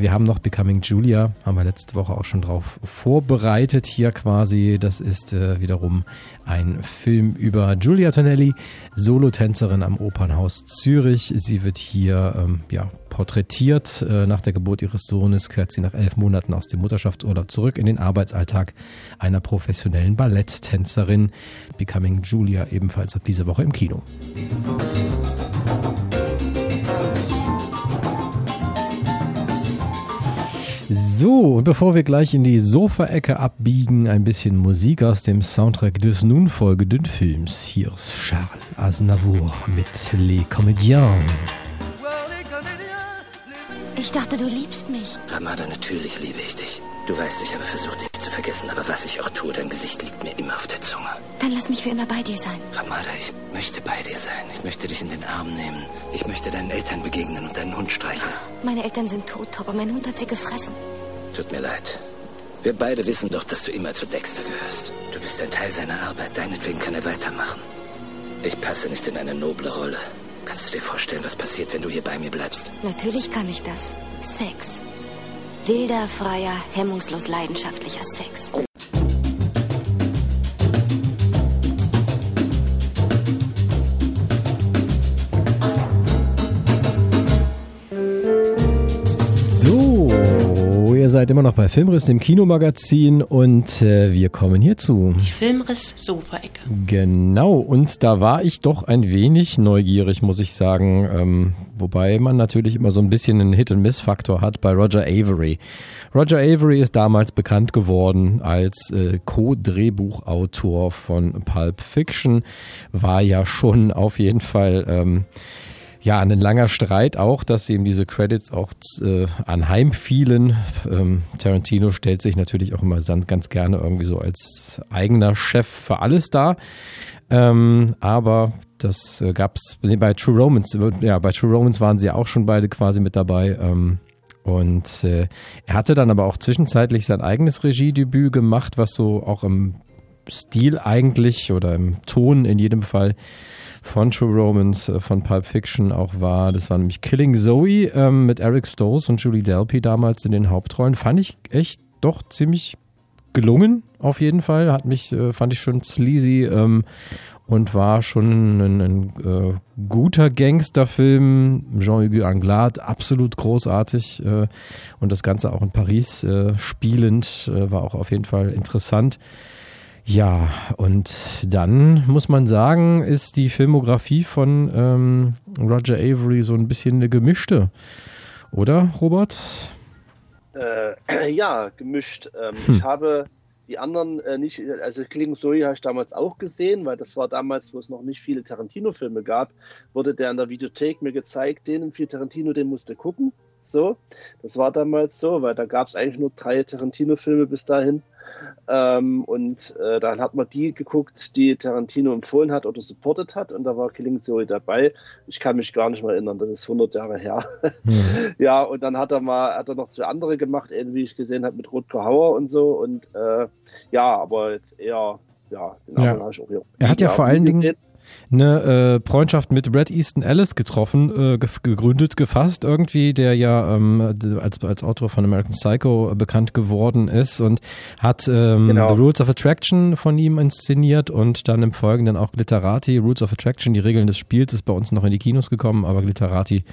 Wir haben noch Becoming Julia, haben wir letzte Woche auch schon drauf vorbereitet hier quasi. Das ist äh, wiederum ein Film über Giulia Tonelli, Solotänzerin am Opernhaus Zürich. Sie wird hier ähm, ja, porträtiert. Äh, nach der Geburt ihres Sohnes kehrt sie nach elf Monaten aus dem Mutterschaftsurlaub zurück in den Arbeitsalltag einer professionellen Balletttänzerin. Becoming Julia ebenfalls ab dieser Woche im Kino. So, und bevor wir gleich in die Sofaecke abbiegen, ein bisschen Musik aus dem Soundtrack des nun folgenden Films. Hier ist Charles Aznavour mit Les Comédiens. Ich dachte, du liebst mich. Ramada, natürlich liebe ich dich. Du weißt, ich habe versucht, dich zu vergessen, aber was ich auch tue, dein Gesicht liegt mir immer auf der Zunge. Dann lass mich für immer bei dir sein. Ramada, ich möchte bei dir sein. Ich möchte dich in den Arm nehmen. Ich möchte deinen Eltern begegnen und deinen Hund streicheln. Meine Eltern sind tot, aber mein Hund hat sie gefressen. Tut mir leid. Wir beide wissen doch, dass du immer zu Dexter gehörst. Du bist ein Teil seiner Arbeit. Deinetwegen kann er weitermachen. Ich passe nicht in eine noble Rolle. Kannst du dir vorstellen, was passiert, wenn du hier bei mir bleibst? Natürlich kann ich das. Sex. Wilder, freier, hemmungslos leidenschaftlicher Sex. Seid immer noch bei Filmriss, dem Kinomagazin und äh, wir kommen hierzu. Die Filmriss-Sofa-Ecke. Genau, und da war ich doch ein wenig neugierig, muss ich sagen. Ähm, wobei man natürlich immer so ein bisschen einen Hit-and-Miss-Faktor hat bei Roger Avery. Roger Avery ist damals bekannt geworden als äh, Co-Drehbuchautor von Pulp Fiction, war ja schon auf jeden Fall... Ähm, ja, ein langer Streit auch, dass ihm diese Credits auch äh, anheimfielen. Ähm, Tarantino stellt sich natürlich auch immer ganz gerne irgendwie so als eigener Chef für alles dar. Ähm, aber das äh, gab's bei True Romans, ja, bei True Romans waren sie auch schon beide quasi mit dabei. Ähm, und äh, er hatte dann aber auch zwischenzeitlich sein eigenes Regiedebüt gemacht, was so auch im Stil eigentlich oder im Ton in jedem Fall von True Romance, äh, von Pulp Fiction auch war. Das war nämlich Killing Zoe ähm, mit Eric Stoltz und Julie Delpy damals in den Hauptrollen. Fand ich echt doch ziemlich gelungen, auf jeden Fall. Hat mich, äh, fand ich schon sleazy ähm, und war schon ein, ein äh, guter Gangsterfilm. Jean-Hugues Anglade, absolut großartig. Äh, und das Ganze auch in Paris äh, spielend, äh, war auch auf jeden Fall interessant. Ja, und dann muss man sagen, ist die Filmografie von ähm, Roger Avery so ein bisschen eine gemischte. Oder, Robert? Äh, [clears throat] ja, gemischt. Ähm, Hm. Ich habe die anderen äh, nicht, also Killing Zoe habe ich damals auch gesehen, weil das war damals, wo es noch nicht viele Tarantino-Filme gab, wurde der in der Videothek mir gezeigt, den viel Tarantino, den musste gucken. So, das war damals so, weil da gab es eigentlich nur drei Tarantino-Filme bis dahin. Ähm, und äh, dann hat man die geguckt, die Tarantino empfohlen hat oder supportet hat. Und da war Killing Zoe dabei. Ich kann mich gar nicht mehr erinnern, das ist 100 Jahre her. [laughs] ja, und dann hat er mal, hat er noch zwei andere gemacht, eben wie ich gesehen habe, mit Rutger Hauer und so. Und äh, ja, aber jetzt eher, ja, den Ja. habe ich auch hier. Er hat ja vor allen gesehen. Eine äh, Freundschaft mit Red Easton Ellis getroffen, äh, gegründet, gefasst irgendwie, der ja ähm, als, als Autor von American Psycho bekannt geworden ist und hat ähm, Genau. The Rules of Attraction von ihm inszeniert und dann im Folgenden auch Glitterati, Rules of Attraction, die Regeln des Spiels, ist bei uns noch in die Kinos gekommen, aber Glitterati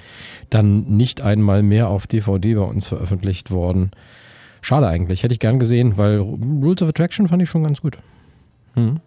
dann nicht einmal mehr auf DVD bei uns veröffentlicht worden. Schade eigentlich, hätte ich gern gesehen, weil Rules of Attraction fand ich schon ganz gut. Hm.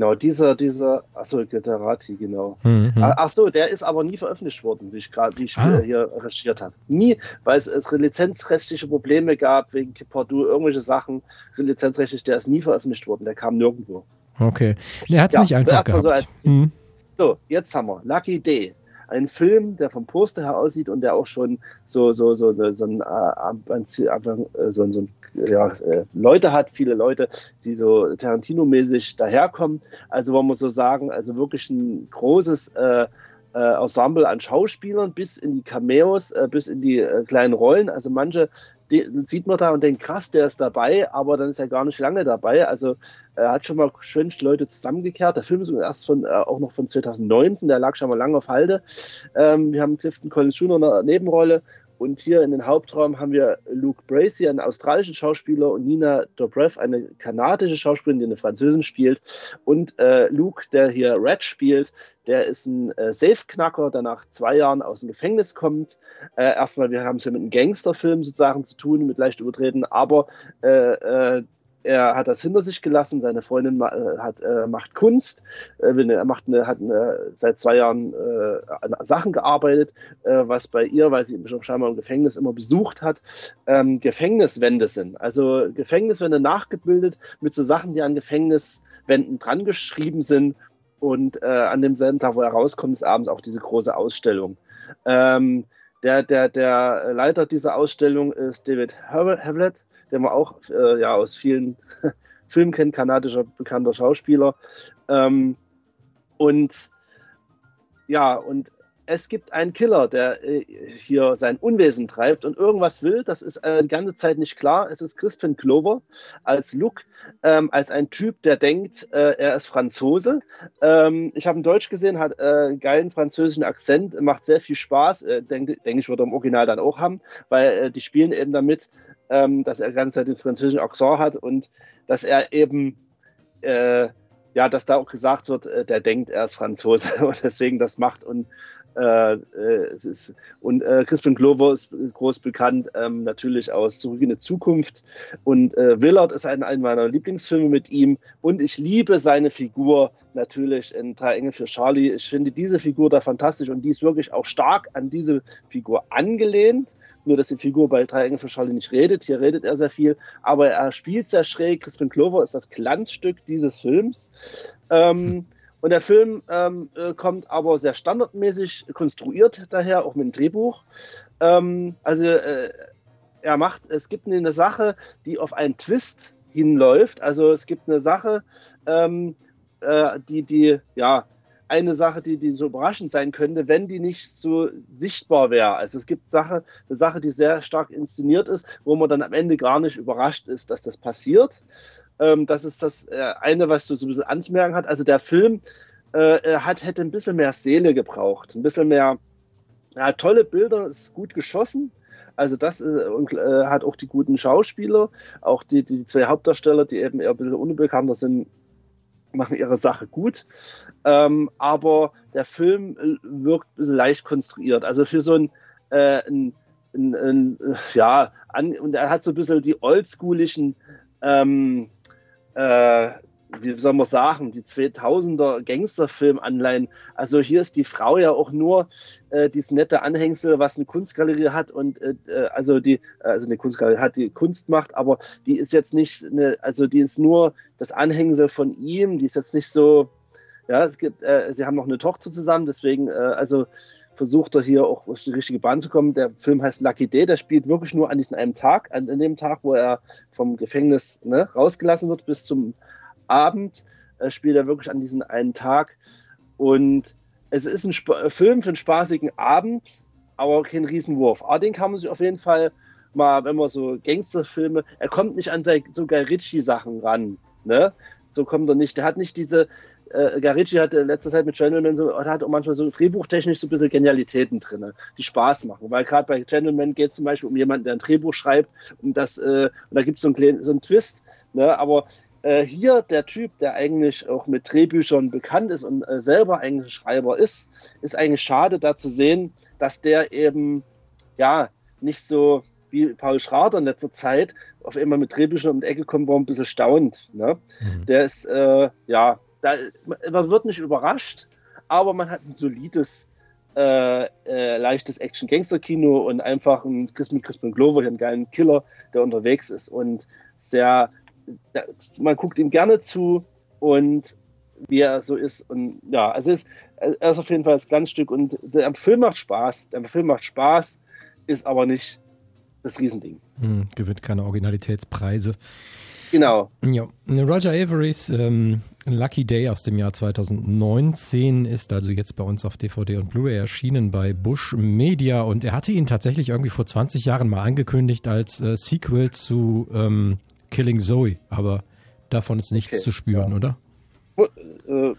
Genau, dieser, dieser, achso, Glitterati, genau. Mhm. Ah, Ach so, der ist aber nie veröffentlicht worden, wie ich gerade, wie ich Ah. hier recherchiert habe. Nie, weil es, es lizenzrechtliche Probleme gab wegen Purdue, irgendwelche Sachen, lizenzrechtlich, der ist nie veröffentlicht worden, der kam nirgendwo. Okay. Er hat es Ja, nicht einfach mal so gehabt. als- Mhm. So, jetzt haben wir Lucky Day. Ein Film, der vom Poster her aussieht und der auch schon so, so, so, so, so, ein, äh, äh, so, so ein, ja, äh, Leute hat, viele Leute, die so Tarantino-mäßig daherkommen. Also wollen wir so sagen, also wirklich ein großes äh, äh, Ensemble an Schauspielern bis in die Cameos, bis in die kleinen Rollen. Also manche die, sieht man da und denkt, krass, der ist dabei, aber dann ist er gar nicht lange dabei. Also er hat schon mal schön Leute zusammengekehrt. Der Film ist erst von, äh, auch noch von 2019, der lag schon mal lange auf Halde. Ähm, wir haben Clifton Collins Jr. in einer Nebenrolle und hier in den Hauptraum haben wir Luke Bracey, einen australischen Schauspieler, und Nina Dobrev, eine kanadische Schauspielerin, die eine Französin spielt. Und äh, Luke, der hier Red spielt, der ist ein äh, Safe-Knacker, der nach zwei Jahren aus dem Gefängnis kommt. Äh, erstmal, wir haben es hier mit einem Gangsterfilm sozusagen zu tun, mit leicht übertreten, aber äh, äh, er hat das hinter sich gelassen. Seine Freundin ma äh, hat, äh, macht Kunst. Äh, er macht eine, hat eine, seit zwei Jahren äh, an Sachen gearbeitet, äh, was bei ihr, weil sie ihn scheinbar im Gefängnis immer besucht hat, ähm, Gefängniswände sind. Also Gefängniswände nachgebildet mit so Sachen, die an Gefängniswänden dran geschrieben sind. Und an demselben Tag, wo er rauskommt, ist abends auch diese große Ausstellung. Ähm, der, der, der Leiter dieser Ausstellung ist David Havlet, den man auch äh, ja, aus vielen [laughs] Filmen kennt, kanadischer bekannter Schauspieler. Ähm, und ja, und es gibt einen Killer, der äh, hier sein Unwesen treibt und irgendwas will. Das ist äh, die ganze Zeit nicht klar. Es ist Crispin Clover als Luke, ähm, als ein Typ, der denkt, äh, er ist Franzose. Ähm, ich habe ihn Deutsch gesehen, hat äh, einen geilen französischen Akzent, macht sehr viel Spaß. Äh, denke denk ich, wird er im Original dann auch haben, weil äh, die spielen eben damit, ähm, dass er die ganze Zeit den französischen Akzent hat und dass er eben ja, dass da auch gesagt wird, der denkt, er ist Franzose [laughs] und deswegen das macht und äh, äh, es ist und äh, Crispin Glover ist groß bekannt ähm, natürlich aus Zurück in die Zukunft und äh, Willard ist ein, ein meiner Lieblingsfilme mit ihm und ich liebe seine Figur natürlich in Drei Engel für Charlie. Ich finde diese Figur da fantastisch und die ist wirklich auch stark an diese Figur angelehnt. Nur, dass die Figur bei Drei Engel für Charlie nicht redet. Hier redet er sehr viel, aber er spielt sehr schräg. Crispin Clover ist das Glanzstück dieses Films. Ähm, und der Film ähm, äh, kommt aber sehr standardmäßig konstruiert daher, auch mit dem Drehbuch. Ähm, also äh, er macht, es gibt eine Sache, die auf einen Twist hinläuft. Also es gibt eine Sache, ähm, äh, die, die, ja, eine Sache, die, die so überraschend sein könnte, wenn die nicht so sichtbar wäre. Also es gibt Sache, eine Sache, die sehr stark inszeniert ist, wo man dann am Ende gar nicht überrascht ist, dass das passiert. Ähm, das ist das äh, eine, was so, so ein bisschen anzumerken hat. Also der Film äh, hat, hätte ein bisschen mehr Seele gebraucht, ein bisschen mehr, ja, tolle Bilder, ist gut geschossen. Also das äh, und, äh, hat auch die guten Schauspieler, auch die, die zwei Hauptdarsteller, die eben eher ein bisschen unbekannter sind, machen ihre Sache gut. Ähm, aber der Film äh, wirkt ein bisschen leicht konstruiert. Also für so ein, äh, ein, ein, ein äh, ja, an, und er hat so ein bisschen die oldschoolischen ähm, äh, wie soll man sagen, die 2000er Gangsterfilm-Anleihen. Also hier ist die Frau ja auch nur äh, dieses nette Anhängsel, was eine Kunstgalerie hat und äh, äh, also die, also eine Kunstgalerie hat, die Kunst macht, aber die ist jetzt nicht, eine, also die ist nur das Anhängsel von ihm, die ist jetzt nicht so, ja, es gibt, äh, sie haben noch eine Tochter zusammen, deswegen, äh, also versucht er hier auch auf die richtige Bahn zu kommen. Der Film heißt Lucky Day, der spielt wirklich nur an diesem einen Tag, an, an dem Tag, wo er vom Gefängnis ne, rausgelassen wird, bis zum Abend äh, spielt er wirklich an diesem einen Tag. Und es ist ein Sp Film für einen spaßigen Abend, aber kein Riesenwurf. Aber den kann man sich auf jeden Fall mal, wenn man so Gangsterfilme, er kommt nicht an so Guy Ritchie-Sachen ran. Ne? So kommt er nicht. Der hat nicht diese, äh, Garici hat in letzter Zeit mit Gentleman so, hat auch manchmal so drehbuchtechnisch so ein bisschen Genialitäten drin, die Spaß machen. Weil gerade bei Gentleman geht es zum Beispiel um jemanden, der ein Drehbuch schreibt und das, äh, und da gibt es so, einen so einen Twist, ne? aber äh, hier der Typ, der eigentlich auch mit Drehbüchern bekannt ist und äh, selber eigentlich Schreiber ist, ist eigentlich schade da zu sehen, dass der eben ja nicht so wie Paul Schrader in letzter Zeit auf einmal mit Drehbüchern um die Ecke kommt, war ein bisschen staunt. Ne? Mhm. Der ist, äh, ja, da, man wird nicht überrascht, aber man hat ein solides, äh, äh, leichtes Action-Gangster-Kino und einfach ein Chris mit Crispin Glover, einen geilen Killer, der unterwegs ist und sehr, der, man guckt ihm gerne zu und wie er so ist und ja, also ist, er ist auf jeden Fall das Glanzstück und der Film macht Spaß, der Film macht Spaß, ist aber nicht das Riesending. Hm, gewinnt keine Originalitätspreise. Genau. Ja. Roger Averys ähm, Lucky Day aus dem Jahr 2019 ist also jetzt bei uns auf DVD und Blu-ray erschienen bei Bush Media und er hatte ihn tatsächlich irgendwie vor 20 Jahren mal angekündigt als äh, Sequel zu ähm, Killing Zoe, aber davon ist nichts okay. zu spüren, ja. oder? Äh,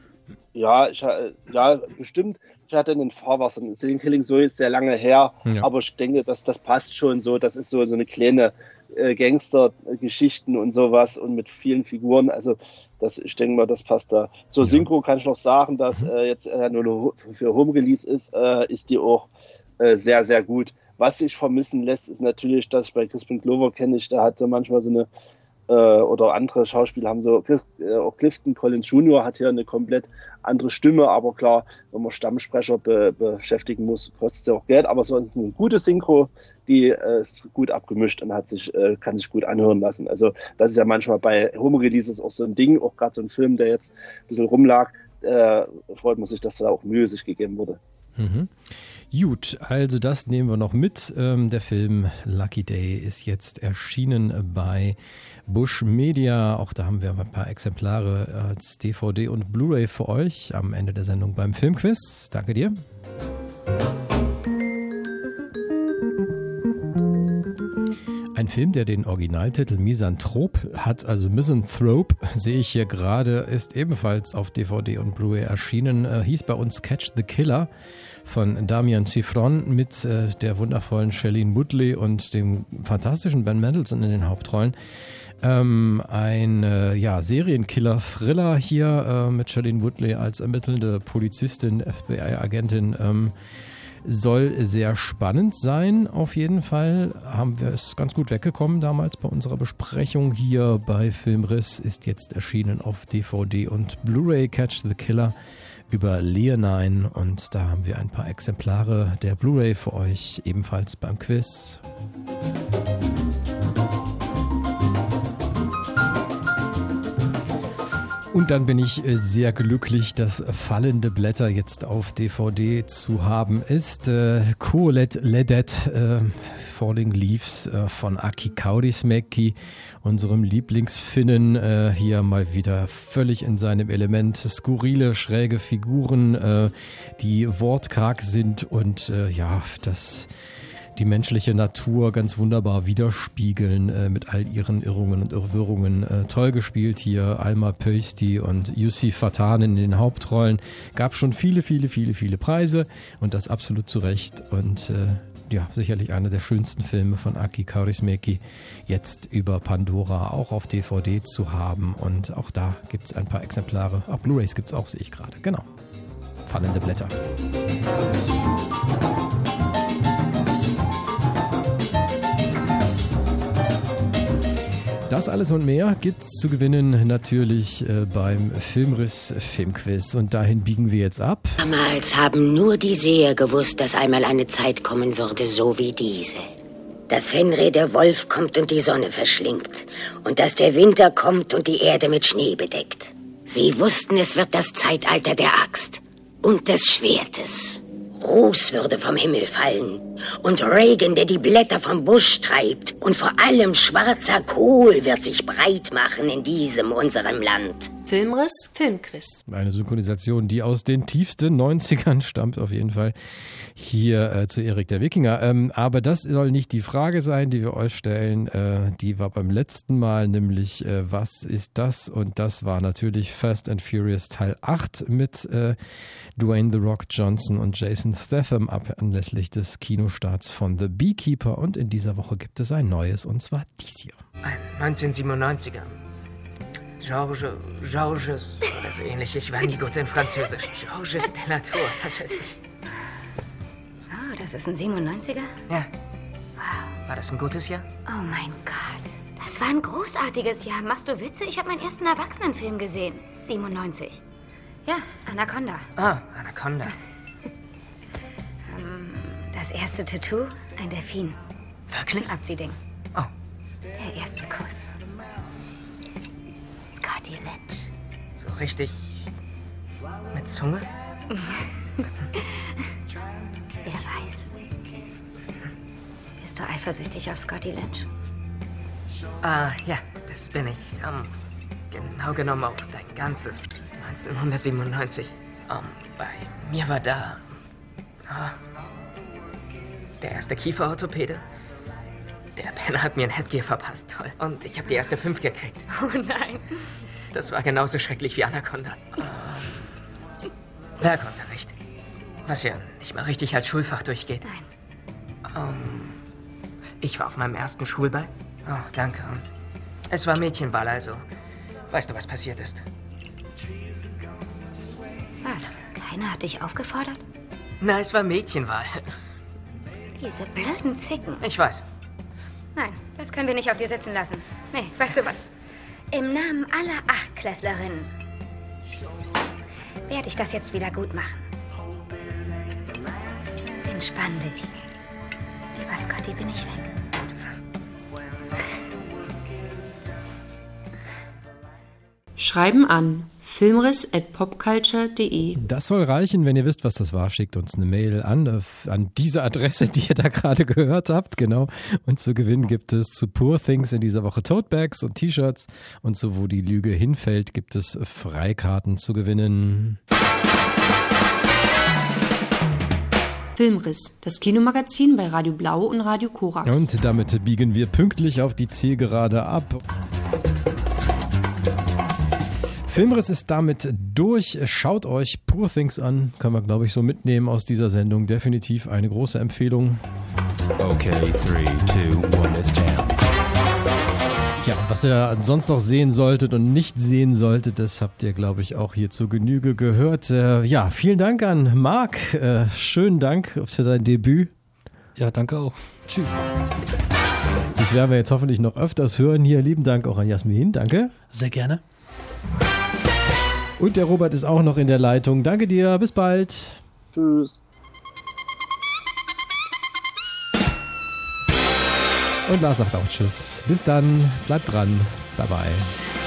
ja, ich, äh, ja, bestimmt. Ich hatte einen Fahrwasser. Killing Zoe ist sehr lange her, ja. aber ich denke, dass das passt schon so. Das ist so, so eine kleine äh, Gangster-Geschichten und sowas und mit vielen Figuren. Also das, ich denke mal, das passt da. Zur Synchro kann ich noch sagen, dass äh, jetzt äh, nur für Home Release ist, äh, ist die auch äh, sehr, sehr gut. Was sich vermissen lässt, ist natürlich, dass ich bei Crispin Glover kenne ich, da hatte manchmal so eine äh, oder andere Schauspieler haben so, äh, auch Clifton Collins Jr. hat hier eine komplett andere Stimme, aber klar, wenn man Stammsprecher be beschäftigen muss, kostet es ja auch Geld, aber sonst eine gute Synchro, die äh, ist gut abgemischt und hat sich, äh, kann sich gut anhören lassen. Also das ist ja manchmal bei Home Releases auch so ein Ding, auch gerade so ein Film, der jetzt ein bisschen rumlag, äh, freut man sich, dass da auch Mühe sich gegeben wurde. Mhm. Gut, also das nehmen wir noch mit. Ähm, der Film Lucky Day ist jetzt erschienen bei Bush Media. Auch da haben wir ein paar Exemplare als DVD und Blu-ray für euch am Ende der Sendung beim Filmquiz. Danke dir. Film, der den Originaltitel Misanthrop hat, also Misanthrope, [laughs] sehe ich hier gerade, ist ebenfalls auf DVD und Blu-ray erschienen, äh, hieß bei uns Catch the Killer von Damian Cifron mit äh, der wundervollen Shailene Woodley und dem fantastischen Ben Mendelssohn in den Hauptrollen. Ähm, ein äh, ja, Serienkiller-Thriller hier äh, mit Shailene Woodley als ermittelnde Polizistin, FBI-Agentin. Ähm, soll sehr spannend sein, auf jeden Fall. Haben wir es ganz gut weggekommen damals bei unserer Besprechung hier bei Filmriss. Ist jetzt erschienen auf DVD und Blu-ray Catch the Killer über Leonine und da haben wir ein paar Exemplare der Blu-ray für euch, ebenfalls beim Quiz. Und dann bin ich äh, sehr glücklich, dass Fallende Blätter jetzt auf DVD zu haben ist. Äh, Kuolet Ledet, äh, Falling Leaves äh, von Aki Kaurismäki, unserem Lieblingsfinnen, äh, hier mal wieder völlig in seinem Element. Skurrile, schräge Figuren, äh, die wortkarg sind und äh, ja, das die menschliche Natur ganz wunderbar widerspiegeln äh, mit all ihren Irrungen und Irrwirrungen. Äh, toll gespielt hier Alma Pösti und Yussi Fatan in den Hauptrollen. Gab schon viele, viele, viele, viele Preise und das absolut zu Recht. Und äh, ja, sicherlich einer der schönsten Filme von Aki Kaurismäki jetzt über Pandora auch auf DVD zu haben. Und auch da gibt es ein paar Exemplare. Auch Blu-rays gibt es auch, sehe ich gerade. Genau. Fallende Blätter. Das alles und mehr gibt's zu gewinnen natürlich äh, beim Filmriss Filmquiz. Und dahin biegen wir jetzt ab. Damals haben nur die Seher gewusst, dass einmal eine Zeit kommen würde, so wie diese. Dass Fenrir der Wolf kommt und die Sonne verschlingt. Und dass der Winter kommt und die Erde mit Schnee bedeckt. Sie wussten, es wird das Zeitalter der Axt und des Schwertes. Ruß würde vom Himmel fallen und Regen, der die Blätter vom Busch treibt und vor allem schwarzer Kohl wird sich breit machen in diesem unserem Land. Filmriss, Filmquiz. Eine Synchronisation, die aus den tiefsten 90ern stammt, auf jeden Fall. Hier äh, zu Erik der Wikinger. Ähm, aber das soll nicht die Frage sein, die wir euch stellen. Äh, die war beim letzten Mal, nämlich, äh, was ist das? Und das war natürlich Fast and Furious Teil 8 mit äh, Dwayne The Rock Johnson und Jason Statham ab anlässlich des Kinostarts von The Beekeeper. Und in dieser Woche gibt es ein neues, und zwar dies hier. 1997er. Georges, Georges oder so ähnlich. Ich war nie gut in Französisch. Georges de la Tour, was weiß ich. Oh, das ist ein 97er? Ja. War das ein gutes Jahr? Oh mein Gott. Das war ein großartiges Jahr. Machst du Witze? Ich habe meinen ersten Erwachsenenfilm gesehen. 97. Ja, Anaconda. Ah, Anaconda. [laughs] Ähm, das erste Tattoo? Ein Delfin. Wirklich? Abziehding. Oh. Der Lynch. So richtig. mit Zunge? [laughs] Wer weiß. Bist du eifersüchtig auf Scotty Lynch? Ah, ja, das bin ich. Ähm, genau genommen auf dein ganzes 1997. Ähm, bei mir war da. ah, der erste Kieferorthopäde. Der Penner hat mir ein Headgear verpasst. Toll. Und ich habe die erste fünf gekriegt. Oh nein. Das war genauso schrecklich wie Anaconda. Werkunterricht. Was ja nicht mal richtig als Schulfach durchgeht. Nein. Ähm, ich war auf meinem ersten Schulball. Oh, danke. Und es war Mädchenwahl, also. Weißt du, was passiert ist? Was? Keiner hat dich aufgefordert? Na, es war Mädchenwahl. Diese blöden Zicken. Ich weiß. Nein, das können wir nicht auf dir sitzen lassen. Nee, weißt du was? Im Namen aller Achtklässlerinnen werde ich das jetzt wieder gut machen. Entspann dich. Über Scotty bin ich weg. Schreiben an filmriss.popculture.de. Das soll reichen, wenn ihr wisst, was das war. Schickt uns eine Mail an, äh, an diese Adresse, die ihr da gerade [laughs] gehört habt. Genau. Und zu gewinnen gibt es zu Poor Things in dieser Woche Totebags und T-Shirts. Und zu Wo die Lüge hinfällt, gibt es Freikarten zu gewinnen. Filmriss, das Kinomagazin bei Radio Blau und Radio Korax. Und damit biegen wir pünktlich auf die Zielgerade ab. Filmriss ist damit durch. Schaut euch Poor Things an. Kann man, glaube ich, so mitnehmen aus dieser Sendung. Definitiv eine große Empfehlung. Okay, three, two, one, it's jam. Ja, und was ihr sonst noch sehen solltet und nicht sehen solltet, das habt ihr, glaube ich, auch hier zur Genüge gehört. Äh, ja, vielen Dank an Marc. Äh, schönen Dank für dein Debüt. Ja, danke auch. Tschüss. Dich werden wir jetzt hoffentlich noch öfters hören hier. Lieben Dank auch an Jasmin. Danke. Sehr gerne. Und der Robert ist auch noch in der Leitung. Danke dir. Bis bald. Tschüss. Und Lars sagt auch Tschüss. Bis dann. Bleibt dran. Bye bye.